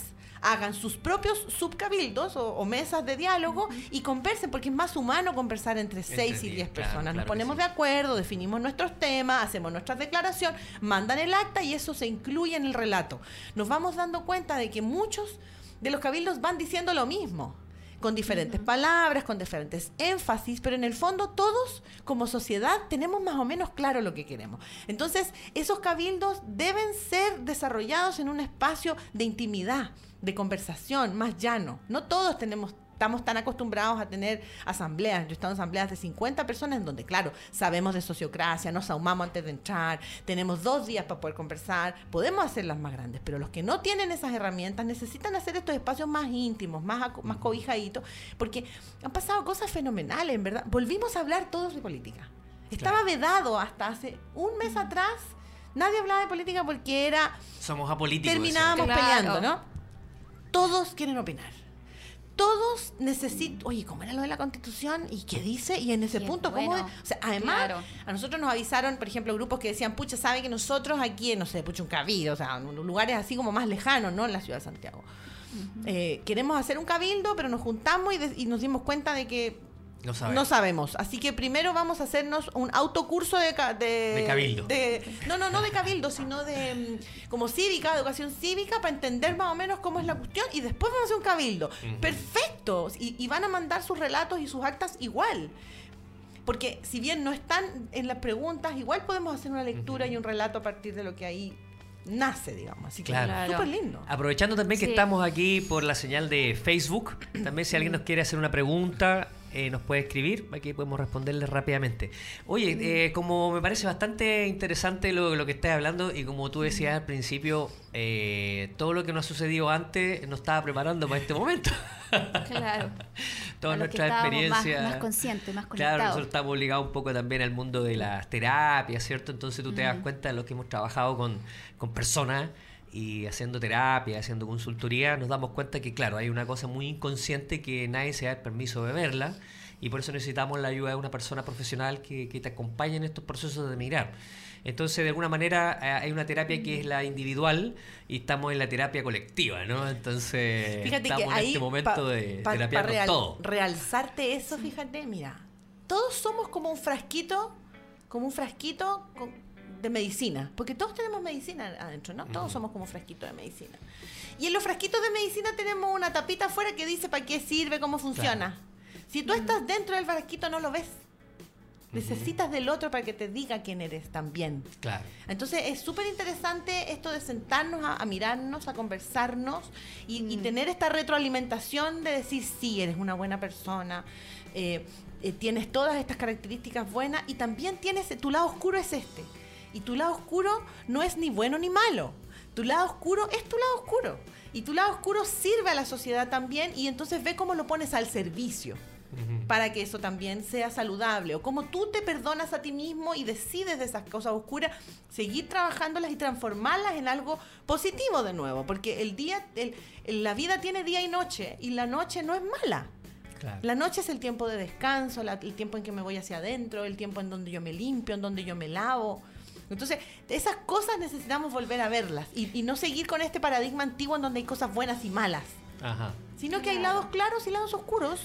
hagan sus propios subcabildos o, o mesas de diálogo y conversen, porque es más humano conversar entre 6 y 10 diez, claro, personas. claro Nos ponemos sí. de acuerdo, definimos nuestros temas, hacemos nuestras declaraciones, mandan el acta y eso se incluye en el relato. Nos vamos dando cuenta de que muchos de los cabildos van diciendo lo mismo con diferentes palabras, con diferentes énfasis, pero en el fondo todos como sociedad tenemos más o menos claro lo que queremos. Entonces, esos cabildos deben ser desarrollados en un espacio de intimidad, de conversación, más llano. No todos tenemos estamos tan acostumbrados a tener asambleas. Yo he estado en asambleas de 50 personas en donde, claro, sabemos de sociocracia, nos ahumamos antes de entrar, tenemos dos días para poder conversar, podemos hacerlas más grandes, pero los que no tienen esas herramientas necesitan hacer estos espacios más íntimos, más, más cobijaditos, porque han pasado cosas fenomenales, en verdad. Volvimos a hablar todos de política. Estaba vedado hasta hace un mes atrás. Nadie hablaba de política porque era Somos apolíticos. terminábamos Claro. peleando, ¿no? Todos quieren opinar. Todos necesitan, oye, ¿cómo era lo de la constitución? ¿Y qué dice? Y en ese punto, ¿cómo? bueno. O sea, además, Claro. a nosotros nos avisaron, por ejemplo, grupos que decían, pucha, sabe que nosotros aquí, no sé, Puchuncaví, o sea, en lugares así como más lejanos, ¿no? En la ciudad de Santiago. Eh, queremos hacer un cabildo, pero nos juntamos y, de- y nos dimos cuenta de que No sabemos. no sabemos. Así que primero vamos a hacernos un autocurso de, de, De cabildo. de- no, no, no de cabildo, sino de mm, como cívica, educación cívica, para entender más o menos cómo es la cuestión y después vamos a hacer un cabildo. Perfecto. Y, y van a mandar sus relatos y sus actas igual. Porque si bien no están en las preguntas, igual podemos hacer una lectura y un relato a partir de lo que ahí nace, digamos. Así que Claro. súper lindo. Aprovechando también que Sí. estamos aquí por la señal de Facebook, también si alguien nos quiere hacer una pregunta, eh, nos puede escribir, aquí podemos responderle rápidamente. Oye, eh, como me parece bastante interesante lo, lo que estás hablando y como tú decías al principio, eh, todo lo que nos ha sucedido antes nos estaba preparando para este momento. Claro. Toda nuestra experiencia. Más, más conscientes, más Claro, nosotros estamos ligados un poco también al mundo de las terapias, ¿cierto? Entonces tú te das cuenta de lo que hemos trabajado con, con personas y haciendo terapia, haciendo consultoría, nos damos cuenta que, claro, hay una cosa muy inconsciente que nadie se da el permiso de verla y por eso necesitamos la ayuda de una persona profesional que, que te acompañe en estos procesos de mirar. Entonces, de alguna manera, eh, hay una terapia que es la individual y estamos en la terapia colectiva, ¿no? Entonces, Fíjate estamos que en este momento pa- de pa- terapia pa real- todo. realzarte eso, fíjate, mira, todos somos como un frasquito, como un frasquito con- de medicina, porque todos tenemos medicina adentro, ¿no? Todos somos como un frasquito de medicina. Y en los frasquitos de medicina tenemos una tapita afuera que dice para qué sirve, cómo funciona. Si tú estás dentro del frasquito no lo ves. Necesitas del otro para que te diga quién eres también. Claro. Entonces es súper interesante esto de sentarnos a, a mirarnos, a conversarnos y, y tener esta retroalimentación de decir, sí, eres una buena persona, eh, eh, tienes todas estas características buenas y también tienes, tu lado oscuro es este. Y tu lado oscuro no es ni bueno ni malo. Tu lado oscuro es tu lado oscuro. Y tu lado oscuro sirve a la sociedad también y entonces ve cómo lo pones al servicio para que eso también sea saludable. O cómo tú te perdonas a ti mismo y decides de esas cosas oscuras, seguir trabajándolas y transformarlas en algo positivo de nuevo. Porque el día, el- la vida tiene día y noche y la noche no es mala. Claro. La noche es el tiempo de descanso, la- el tiempo en que me voy hacia adentro, el tiempo en donde yo me limpio, en donde yo me lavo. Entonces, esas cosas necesitamos volver a verlas y, y no seguir con este paradigma antiguo en donde hay cosas buenas y malas, Ajá. sino que hay lados claros y lados oscuros.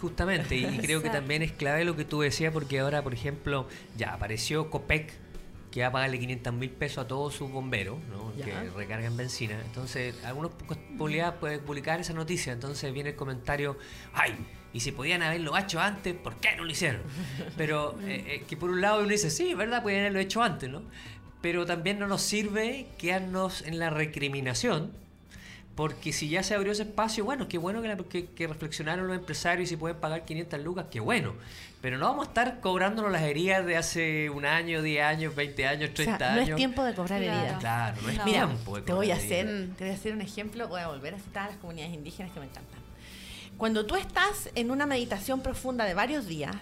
Justamente, y creo que también es clave lo que tú decías, porque ahora, por ejemplo, ya apareció Copec, que va a pagarle 500 mil pesos a todos sus bomberos, ¿no? Que recargan benzina. Entonces, algunos publicidad pueden publicar esa noticia, entonces viene el comentario, ay, y si podían haberlo hecho antes, ¿por qué no lo hicieron? Pero eh, eh, que por un lado uno dice, sí, ¿verdad? Podían haberlo hecho antes, ¿no? Pero también no nos sirve quedarnos en la recriminación, porque si ya se abrió ese espacio, bueno, qué bueno que, la- que- que reflexionaron los empresarios y si pueden pagar 500 lucas, qué bueno. Pero no vamos a estar cobrándonos las heridas de hace un año, 10 años, 20 años, O 30 sea, no años. es tiempo de cobrar Claro. heridas. Claro, no es No. Tiempo. de te voy a cobrar hacer, heridas. Te voy a hacer un ejemplo, voy a volver a citar a las comunidades indígenas que me encantan. Cuando tú estás en una meditación profunda de varios días,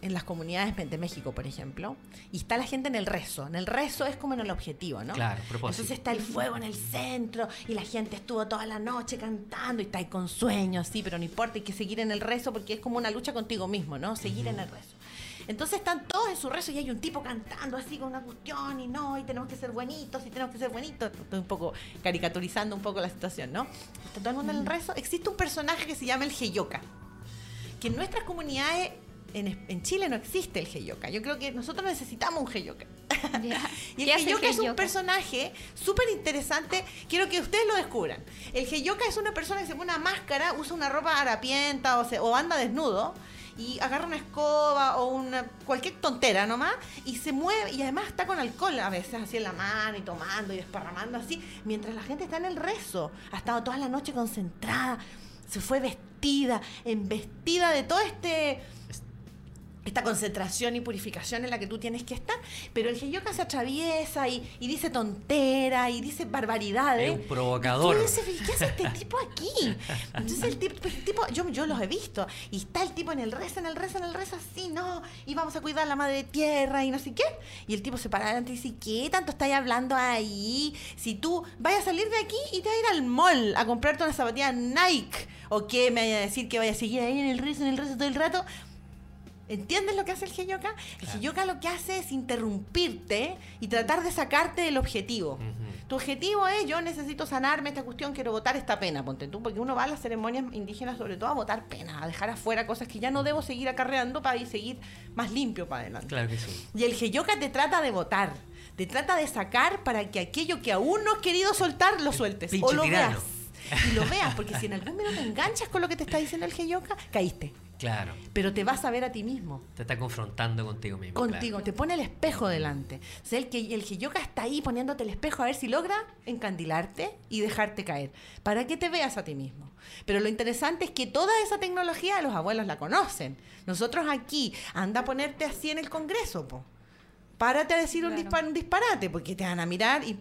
en las comunidades de México, por ejemplo, y está la gente en el rezo. En el rezo es como en el objetivo, ¿no? Claro, propósito. Entonces está el fuego en el centro y la gente estuvo toda la noche cantando y está ahí con sueños, sí, pero no importa, hay que seguir en el rezo porque es como una lucha contigo mismo, ¿no? Seguir en el rezo. Entonces están todos en su rezo y hay un tipo cantando así con una cuestión y no, y tenemos que ser buenitos y tenemos que ser buenitos. Estoy un poco caricaturizando un poco la situación, ¿no? Está todo el mundo en el rezo. Existe un personaje que se llama el Heyoka, que en nuestras comunidades, en, en Chile no existe el Heyoka. Yo creo que nosotros necesitamos un Heyoka. Ya. Y ¿Qué el Heyoka es un personaje súper interesante. Quiero que ustedes lo descubran. El Heyoka es una persona que se pone una máscara, usa una ropa harapienta o, se- o anda desnudo y agarra una escoba o una cualquier tontera nomás y se mueve y además está con alcohol a veces así en la mano y tomando y desparramando así mientras la gente está en el rezo. Ha estado toda la noche concentrada, se fue vestida, embestida de todo este esta concentración y purificación en la que tú tienes que estar, pero el Heyoka se atraviesa y, y dice tontera y dice barbaridades. Es un provocador. Y tú dices, ¿qué hace este tipo aquí? Entonces el tipo, el tipo yo, yo los he visto, y está el tipo en el rezo, en el rezo, en el rezo, así, no, y vamos a cuidar a la madre tierra y no sé qué. Y el tipo se para adelante y dice, ¿qué tanto estáis hablando ahí? Si tú vayas a salir de aquí y te vas a ir al mall a comprarte una zapatilla Nike, o qué me vaya a decir que vaya a seguir ahí en el rezo, en el rezo todo el rato. ¿Entiendes lo que hace el Heyoka? El Heyoka lo que hace es interrumpirte y tratar de sacarte del objetivo. Tu objetivo es, yo necesito sanarme esta cuestión, quiero votar esta pena, ponte tú, porque uno va a las ceremonias indígenas sobre todo a votar pena, a dejar afuera cosas que ya no debo seguir acarreando para ir seguir más limpio para adelante. Claro que sí. Y el Heyoka te trata de votar, te trata de sacar para que aquello que aún no has querido soltar, lo sueltes. O lo tirano. veas. Y lo veas, porque si en algún minuto enganchas con lo que te está diciendo el Heyoka, caíste. Claro. Pero te vas a ver a ti mismo. Te está confrontando contigo mismo. Contigo, te pone el espejo delante. O sea, el, que, el Heyoka está ahí poniéndote el espejo a ver si logra encandilarte y dejarte caer. Para que te veas a ti mismo. Pero lo interesante es que toda esa tecnología los abuelos la conocen. Nosotros aquí, anda a ponerte así en el Congreso, po. Párate a decir un, dispar- un disparate, porque te van a mirar y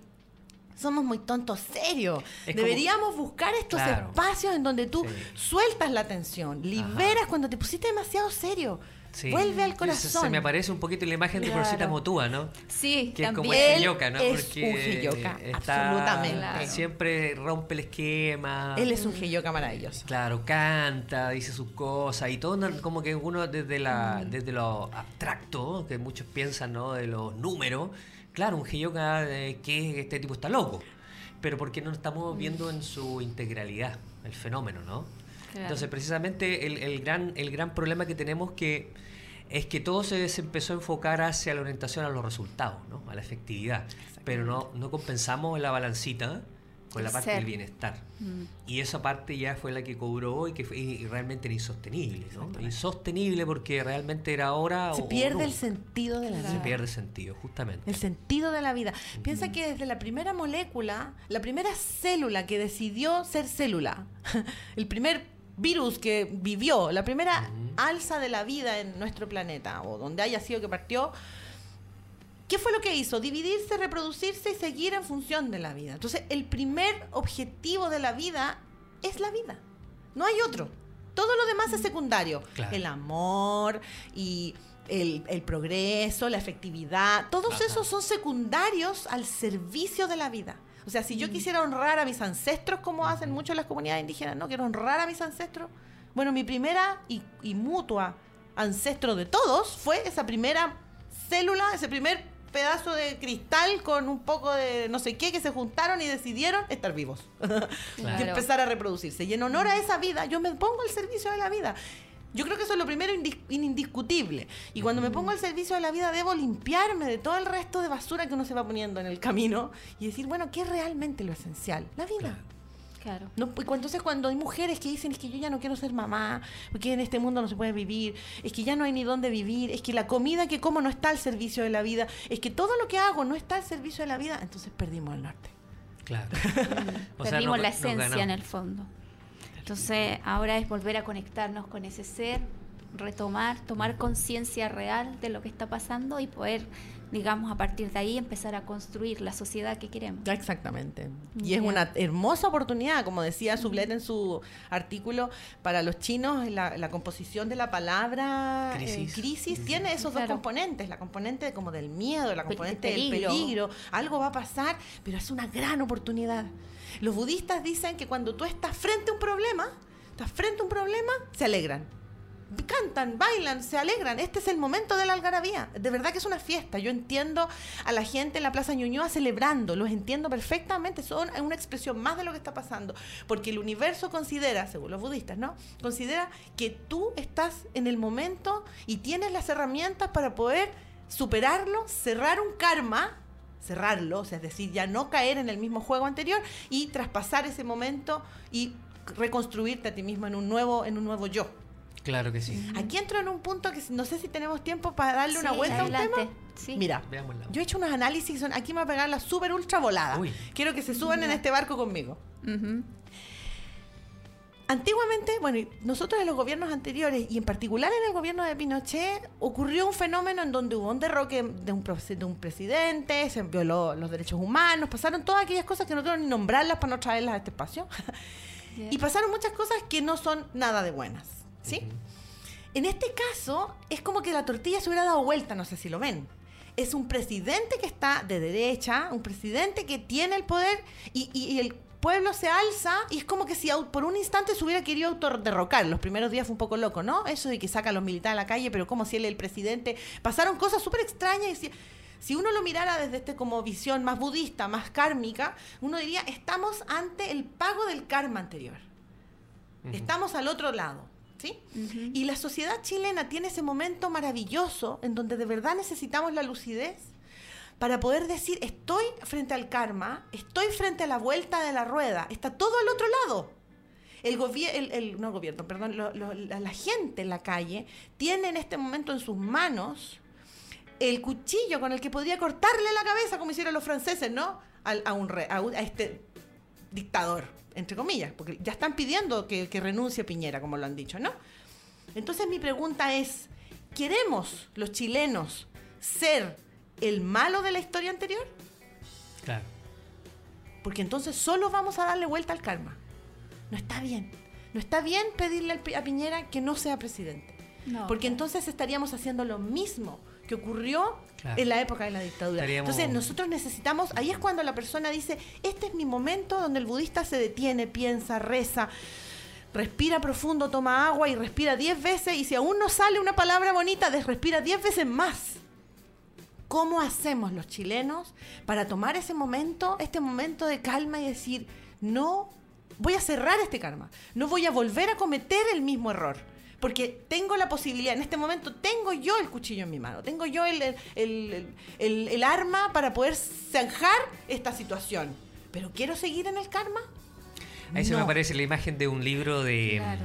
somos muy tontos. Es como- Deberíamos buscar estos Claro. espacios en donde tú Sí. sueltas la tensión, liberas cuando te pusiste demasiado serio. Sí. Vuelve al corazón. Se, me aparece un poquito la imagen de. Florcita Motúa, ¿no? Sí, Que es como el Heyoka, ¿no? es Porque un Heyoka, está- absolutamente. Claro. Siempre rompe el esquema. Él es un Heyoka maravilloso. Claro, canta, dice sus cosas y todo como que uno desde la Mm. desde lo abstracto, que muchos piensan, ¿no? De los números. Claro, un Heyoka eh, que este tipo está loco. Pero porque no estamos viendo en su integralidad, el fenómeno, ¿no? Claro. Entonces, precisamente el, el gran el gran problema que tenemos que es que todo se, se empezó a enfocar hacia la orientación a los resultados, ¿no? A la efectividad. Pero no, no compensamos la balancita con la El parte del bienestar. Mm. Y esa parte ya fue la que cobró y que fue, y realmente era insostenible, ¿no? Insostenible porque realmente era ahora Se o- o pierde el sentido de la Se vida. pierde sentido, justamente. El sentido de la vida. Piensa que desde la primera molécula, la primera célula que decidió ser célula, el primer virus que vivió, la primera alza de la vida en nuestro planeta, o donde haya sido que partió, ¿qué fue lo que hizo? Dividirse, reproducirse y seguir en función de la vida. Entonces, el primer objetivo de la vida es la vida. No hay otro. Todo lo demás es secundario. Claro. El amor y el, el progreso, la efectividad, todos Ajá. esos son secundarios al servicio de la vida. O sea, si yo quisiera honrar a mis ancestros, como hacen muchas las comunidades indígenas, no quiero honrar a mis ancestros. Bueno, mi primera y, y mutua ancestro de todos fue esa primera célula, ese primer pedazo de cristal con un poco de no sé qué que se juntaron y decidieron estar vivos y empezar a reproducirse. Y en honor a esa vida, yo me pongo al servicio de la vida. Yo creo que eso es lo primero indis- indiscutible. Y cuando me pongo al servicio de la vida, debo limpiarme de todo el resto de basura que uno se va poniendo en el camino y decir, bueno, ¿qué es realmente lo esencial? La vida. Claro. No, y cu- entonces cuando hay mujeres que dicen es que yo ya no quiero ser mamá, porque en este mundo no se puede vivir, es que ya no hay ni dónde vivir, es que la comida que como no está al servicio de la vida, es que todo lo que hago no está al servicio de la vida, entonces perdimos el norte. Claro. O sea, Perdimos no- la no esencia en el fondo. Entonces, ahora es volver a conectarnos con ese ser, retomar, tomar conciencia real de lo que está pasando y poder, digamos, a partir de ahí empezar a construir la sociedad que queremos. Exactamente. Y es una hermosa oportunidad, como decía Sublet en su artículo, para los chinos, la, la composición de la palabra eh, Crisis. tiene esos Claro. dos componentes, la componente como del miedo, la Pe- componente peligro. del peligro, algo va a pasar, pero es una gran oportunidad. Los budistas dicen que cuando tú estás frente a un problema, estás frente a un problema, se alegran. Cantan, bailan, se alegran. Este es el momento de la algarabía. De verdad que es una fiesta. Yo entiendo a la gente en la Plaza Ñuñoa celebrando. Los entiendo perfectamente. Son una expresión más de lo que está pasando. Porque el universo considera, según los budistas, ¿no? Considera que tú estás en el momento y tienes las herramientas para poder superarlo, cerrar un karma cerrarlo, o sea, es decir, ya no caer en el mismo juego anterior y traspasar ese momento y reconstruirte a ti mismo en un nuevo, en un nuevo yo. Claro que sí. Aquí entro en un punto que no sé si tenemos tiempo para darle una vuelta a un tema. Sí. Mira, Veámosla. yo he hecho unos análisis, son, aquí me va a pegar la super ultra volada. Uy. Quiero que se suban en este barco conmigo. Antiguamente, bueno, y nosotros en los gobiernos anteriores y en particular en el gobierno de Pinochet ocurrió un fenómeno en donde hubo un derroque de un, de un presidente, se violó los derechos humanos, pasaron todas aquellas cosas que no quiero ni nombrarlas para no traerlas a este espacio. Y pasaron muchas cosas que no son nada de buenas, En este caso, es como que la tortilla se hubiera dado vuelta, no sé si lo ven. Es un presidente que está de derecha, un presidente que tiene el poder y, y- y el pueblo se alza y es como que si por un instante se hubiera querido autoderrocar. Los primeros días fue un poco loco, ¿no? Eso de que saca a los militares a la calle, pero como si él es el presidente. Pasaron cosas súper extrañas y si, si uno lo mirara desde este como visión más budista, más kármica, uno diría, estamos ante el pago del karma anterior. Estamos al otro lado, ¿sí? Y la sociedad chilena tiene ese momento maravilloso en donde de verdad necesitamos la lucidez para poder decir, estoy frente al karma, estoy frente a la vuelta de la rueda, está todo al otro lado. El gobierno, el, no el gobierno, perdón, lo- lo- la, la gente en la calle tiene en este momento en sus manos el cuchillo con el que podría cortarle la cabeza, como hicieron los franceses, ¿no? Al- a, un re- a, un- a este dictador, entre comillas, porque ya están pidiendo que, que renuncie Piñera, como lo han dicho, ¿no? Entonces mi pregunta es, ¿queremos los chilenos ser el malo de la historia anterior? Claro. Porque entonces solo vamos a darle vuelta al karma. No está bien. No está bien pedirle a Piñera que no sea presidente. No, porque claro. entonces estaríamos haciendo lo mismo que ocurrió Claro. en la época de la dictadura. Estaríamos- Entonces nosotros necesitamos, ahí es cuando la persona dice, este es mi momento donde el budista se detiene, piensa, reza, respira profundo, toma agua y respira 10 veces y si aún no sale una palabra bonita, des- respira 10 veces más. ¿Cómo hacemos los chilenos para tomar ese momento, este momento de calma y decir, no voy a cerrar este karma, no voy a volver a cometer el mismo error? Porque tengo la posibilidad, en este momento tengo yo el cuchillo en mi mano, tengo yo el, el- el- el- el arma para poder zanjar esta situación. Pero quiero seguir en el karma. Ahí se me aparece la imagen de un libro de Claro.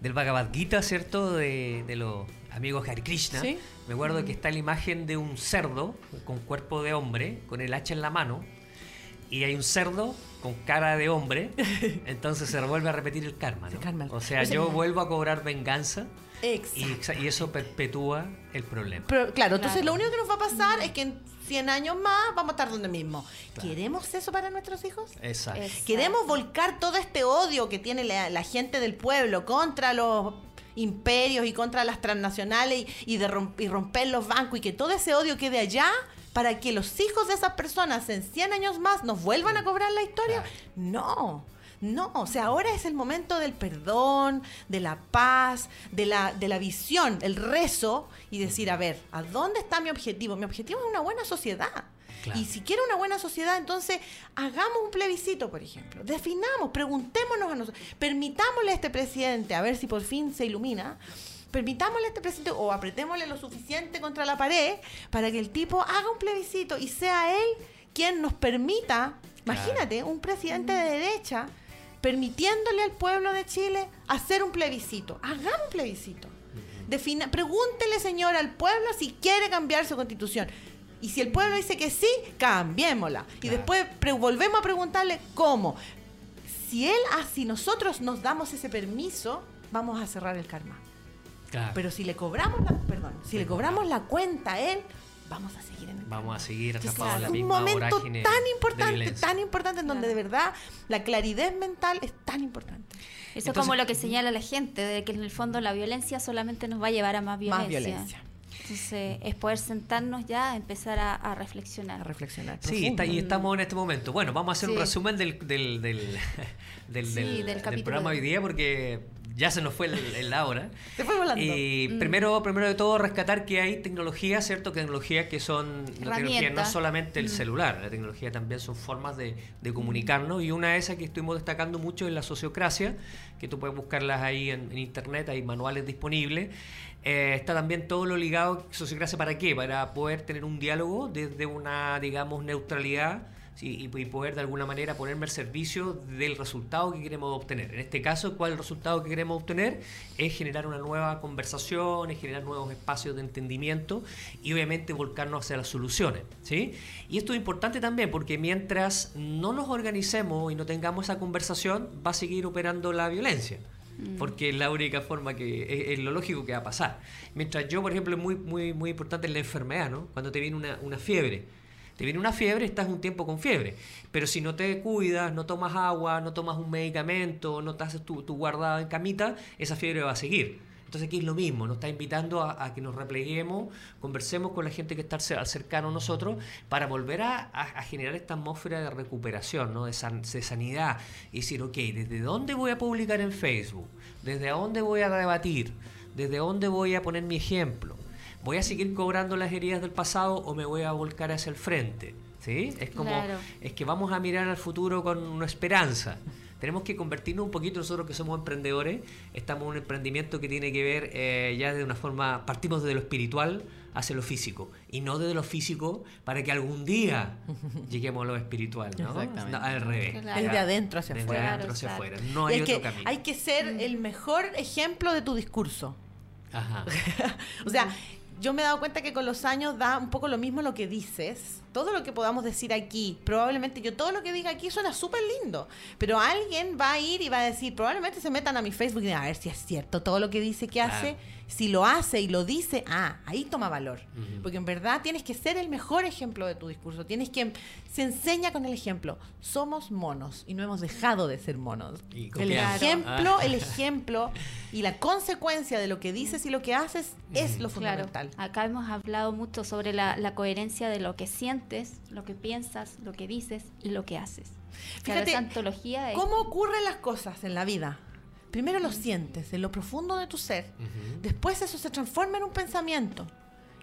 del Bhagavad Gita, ¿cierto? De, de los amigos Hare Krishna. Sí. Me acuerdo que está la imagen de un cerdo con cuerpo de hombre, con el hacha en la mano, y hay un cerdo con cara de hombre, entonces se vuelve a repetir el karma, ¿no? el- O sea, o sea, yo vuelvo a cobrar venganza y, Exacto. y eso perpetúa el problema. Pero, claro, entonces Claro. lo único que nos va a pasar es que en 100 años más vamos a estar donde mismo. Claro. ¿Queremos eso para nuestros hijos? Exacto. Es- Queremos volcar todo este odio que tiene la, la gente del pueblo contra los imperios y contra las transnacionales y, y de romp- y romper los bancos y que todo ese odio quede allá para que los hijos de esas personas en 100 años más nos vuelvan a cobrar la historia. No. No, o sea, ahora es el momento del perdón, de la paz, de la, de la visión, el rezo y decir, a ver, ¿a dónde está mi objetivo? Mi objetivo es una buena sociedad. Claro. Y si quiero una buena sociedad, entonces hagamos un plebiscito, por ejemplo. Definamos, preguntémonos a nosotros, permitámosle a este presidente, a ver si por fin se ilumina, permitámosle a este presidente o apretémosle lo suficiente contra la pared para que el tipo haga un plebiscito y sea él quien nos permita, imagínate, un presidente de derecha permitiéndole al pueblo de Chile hacer un plebiscito. Hagamos un plebiscito. Defina, pregúntele, señor, al pueblo si quiere cambiar su constitución. Y si el pueblo dice que sí, cambiémosla. Y después volvemos a preguntarle cómo. Si él, ah, si nosotros nos damos ese permiso, vamos a cerrar el karma. Claro. Pero si le cobramos la, perdón, si le cobramos la cuenta a él, vamos a seguir en el Vamos a seguir atrapados en la es un misma momento tan importante, tan importante en donde de verdad la claridad mental es tan importante. Eso Entonces- como lo que señala la gente, de que en el fondo la violencia solamente nos va a llevar a más violencia. Más violencia. Entonces, es poder sentarnos ya, empezar a, a A reflexionar. reflexionar. Sí, está, y estamos en este momento. Bueno, vamos a hacer un resumen del, del, del, del, Sí, del- del del capítulo programa de- hoy día porque ya se nos fue el, el la hora. Se fue volando. Y Mm. primero, primero de todo, rescatar que hay tecnologías, ¿cierto? Tecnologías que son. La tecnología no es solamente el Mm. celular, la tecnología también son formas de, de comunicarnos. Y una de esas que estuvimos destacando mucho es la sociocracia, que tú puedes buscarlas ahí en, en internet, hay manuales disponibles. Eh, está también todo lo ligado, sociocracia para qué? Para poder tener un diálogo desde una, digamos, neutralidad. Sí, y, y poder de alguna manera ponerme al servicio del resultado que queremos obtener. En este caso, ¿cuál es el resultado que queremos obtener? Es generar una nueva conversación, es generar nuevos espacios de entendimiento y obviamente volcarnos hacia las soluciones. ¿sí? Y esto es importante también porque mientras no nos organicemos y no tengamos esa conversación, va a seguir operando la violencia porque es la única forma que es, es lo lógico que va a pasar. Mientras yo, por ejemplo, es muy muy muy importante la enfermedad, ¿no? Cuando te viene una, una fiebre, te viene una fiebre, estás un tiempo con fiebre, pero si no te cuidas, no tomas agua, no tomas un medicamento, no te haces tu, tu en camita, esa fiebre va a seguir. Entonces aquí es lo mismo, nos está invitando a, que nos repleguemos, conversemos con la gente que está cer- cercano a nosotros para volver a, generar esta atmósfera de recuperación, ¿no? de, de sanidad. Y decir, ok, ¿desde dónde voy a publicar en Facebook? ¿Desde dónde voy a debatir? ¿Desde dónde voy a poner mi ejemplo? ¿Voy a seguir cobrando las heridas del pasado o me voy a volcar hacia el frente? ¿Sí? Es como, Claro. es que vamos a mirar al futuro con una esperanza. tenemos que convertirnos un poquito nosotros que somos emprendedores, estamos en un emprendimiento que tiene que ver eh, ya de una forma, partimos desde lo espiritual hacia lo físico y no desde lo físico para que algún día lleguemos a lo espiritual, ¿no? Exactamente. No, al revés. Claro. Es de adentro hacia Desde afuera. adentro hacia Claro, afuera. No hay es otro que camino. hay que ser el mejor ejemplo de tu discurso. Ajá. O sea, yo me he dado cuenta que con los años da un poco lo mismo lo que dices. Todo lo que podamos decir aquí, probablemente yo todo lo que diga aquí suena súper lindo. Pero alguien va a ir y va a decir, probablemente se metan a mi Facebook y a ver si es cierto todo lo que dice que hace. Si lo hace y lo dice, ah, ahí toma valor. Porque en verdad tienes que ser el mejor ejemplo de tu discurso. Tienes que. Se enseña con el ejemplo. Somos monos y no hemos dejado de ser monos. Y El copiando. ejemplo, Ah. el ejemplo y la consecuencia de lo que dices y lo que haces es lo Claro, fundamental. acá hemos hablado mucho sobre la, la coherencia de lo que sientes, lo que piensas, lo que dices y lo que haces. Claro, Fíjate, esa antología ¿Cómo ocurren las cosas en la vida? Primero lo sientes en lo profundo de tu ser. Después eso se transforma en un pensamiento.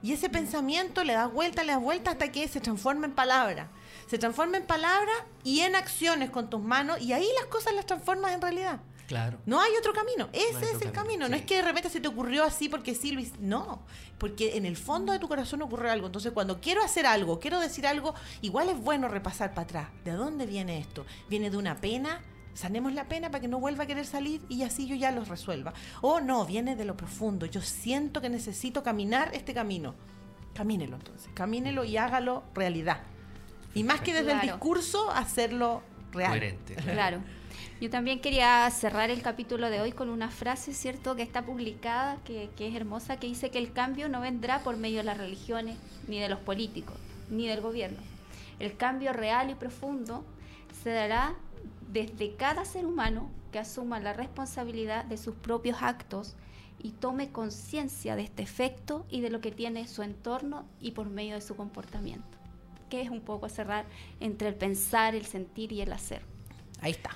Y ese pensamiento le das vuelta, le das vuelta hasta que se transforma en palabra. Se transforma en palabra y en acciones con tus manos y ahí las cosas las transformas en realidad. Claro. No hay otro camino. Ese es el camino, camino. No es que de repente se te ocurrió así porque sí, Luis. No. Porque en el fondo de tu corazón ocurre algo. Entonces, cuando quiero hacer algo, quiero decir algo, igual es bueno repasar para atrás. ¿De dónde viene esto? ¿Viene de una pena? Sanemos la pena para que no vuelva a querer salir y así yo ya los resuelva. O no, viene de lo profundo. Yo siento que necesito caminar este camino. Camínelo entonces. Camínelo y hágalo realidad. Y más que desde el Claro. discurso, hacerlo real. Coherente. Claro. Yo también quería cerrar el capítulo de hoy con una frase, ¿cierto?, que está publicada, que, que es hermosa, que dice que el cambio no vendrá por medio de las religiones, ni de los políticos, ni del gobierno. El cambio real y profundo se dará desde cada ser humano que asuma la responsabilidad de sus propios actos y tome conciencia de este efecto y de lo que tiene su entorno y por medio de su comportamiento, que es un poco cerrar entre el pensar, el sentir y el hacer. Ahí está.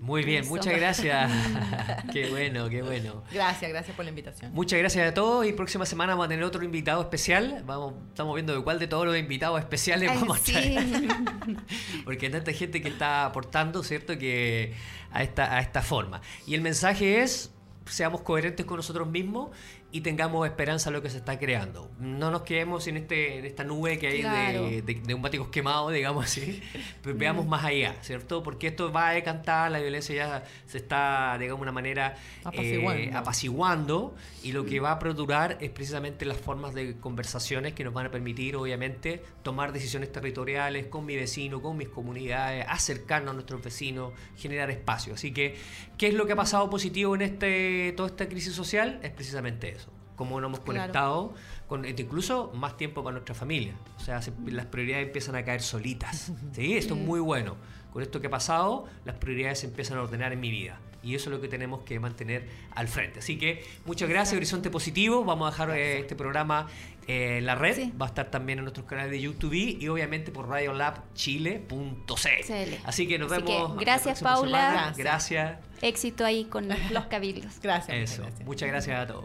Muy bien, Eso. muchas gracias. qué bueno, qué bueno. Gracias, gracias por la invitación. Muchas gracias a todos y próxima semana vamos a tener otro invitado especial. Vamos, estamos viendo de cuál de todos los invitados especiales Ay, vamos a traer. Porque hay tanta gente que está aportando, ¿cierto? Que a esta, a esta forma. Y el mensaje es, seamos coherentes con nosotros mismos y tengamos esperanza en lo que se está creando. No nos quedemos en, este, en esta nube que hay Claro. de, de, de neumáticos quemados, digamos así. Pero veamos más allá, ¿cierto? Porque esto va a decantar, la violencia ya se está, digamos, de una manera Apaciguando. eh, apaciguando y lo que va a perdurar es precisamente las formas de conversaciones que nos van a permitir, obviamente, tomar decisiones territoriales con mi vecino, con mis comunidades, acercarnos a nuestros vecinos, generar espacio. Así que, ¿qué es lo que ha pasado positivo en este toda esta crisis social? Es precisamente eso. Cómo nos hemos Claro. conectado con incluso más tiempo para nuestra familia. O sea, se- las prioridades empiezan a caer solitas. ¿sí? Esto es muy bueno. Con esto que ha pasado, las prioridades se empiezan a ordenar en mi vida. Y eso es lo que tenemos que mantener al frente. Así que muchas gracias, Horizonte Positivo. Vamos a dejar eh, este programa eh, en la red. Sí. Va a estar también en nuestros canales de YouTube y obviamente por radiolabchile.cl. CL. Así que nos Así que vemos. la gracias, Paula. semana. Gracias. Éxito ahí con los cabildos. Gracias. Eso. gracias. Muchas gracias a todos.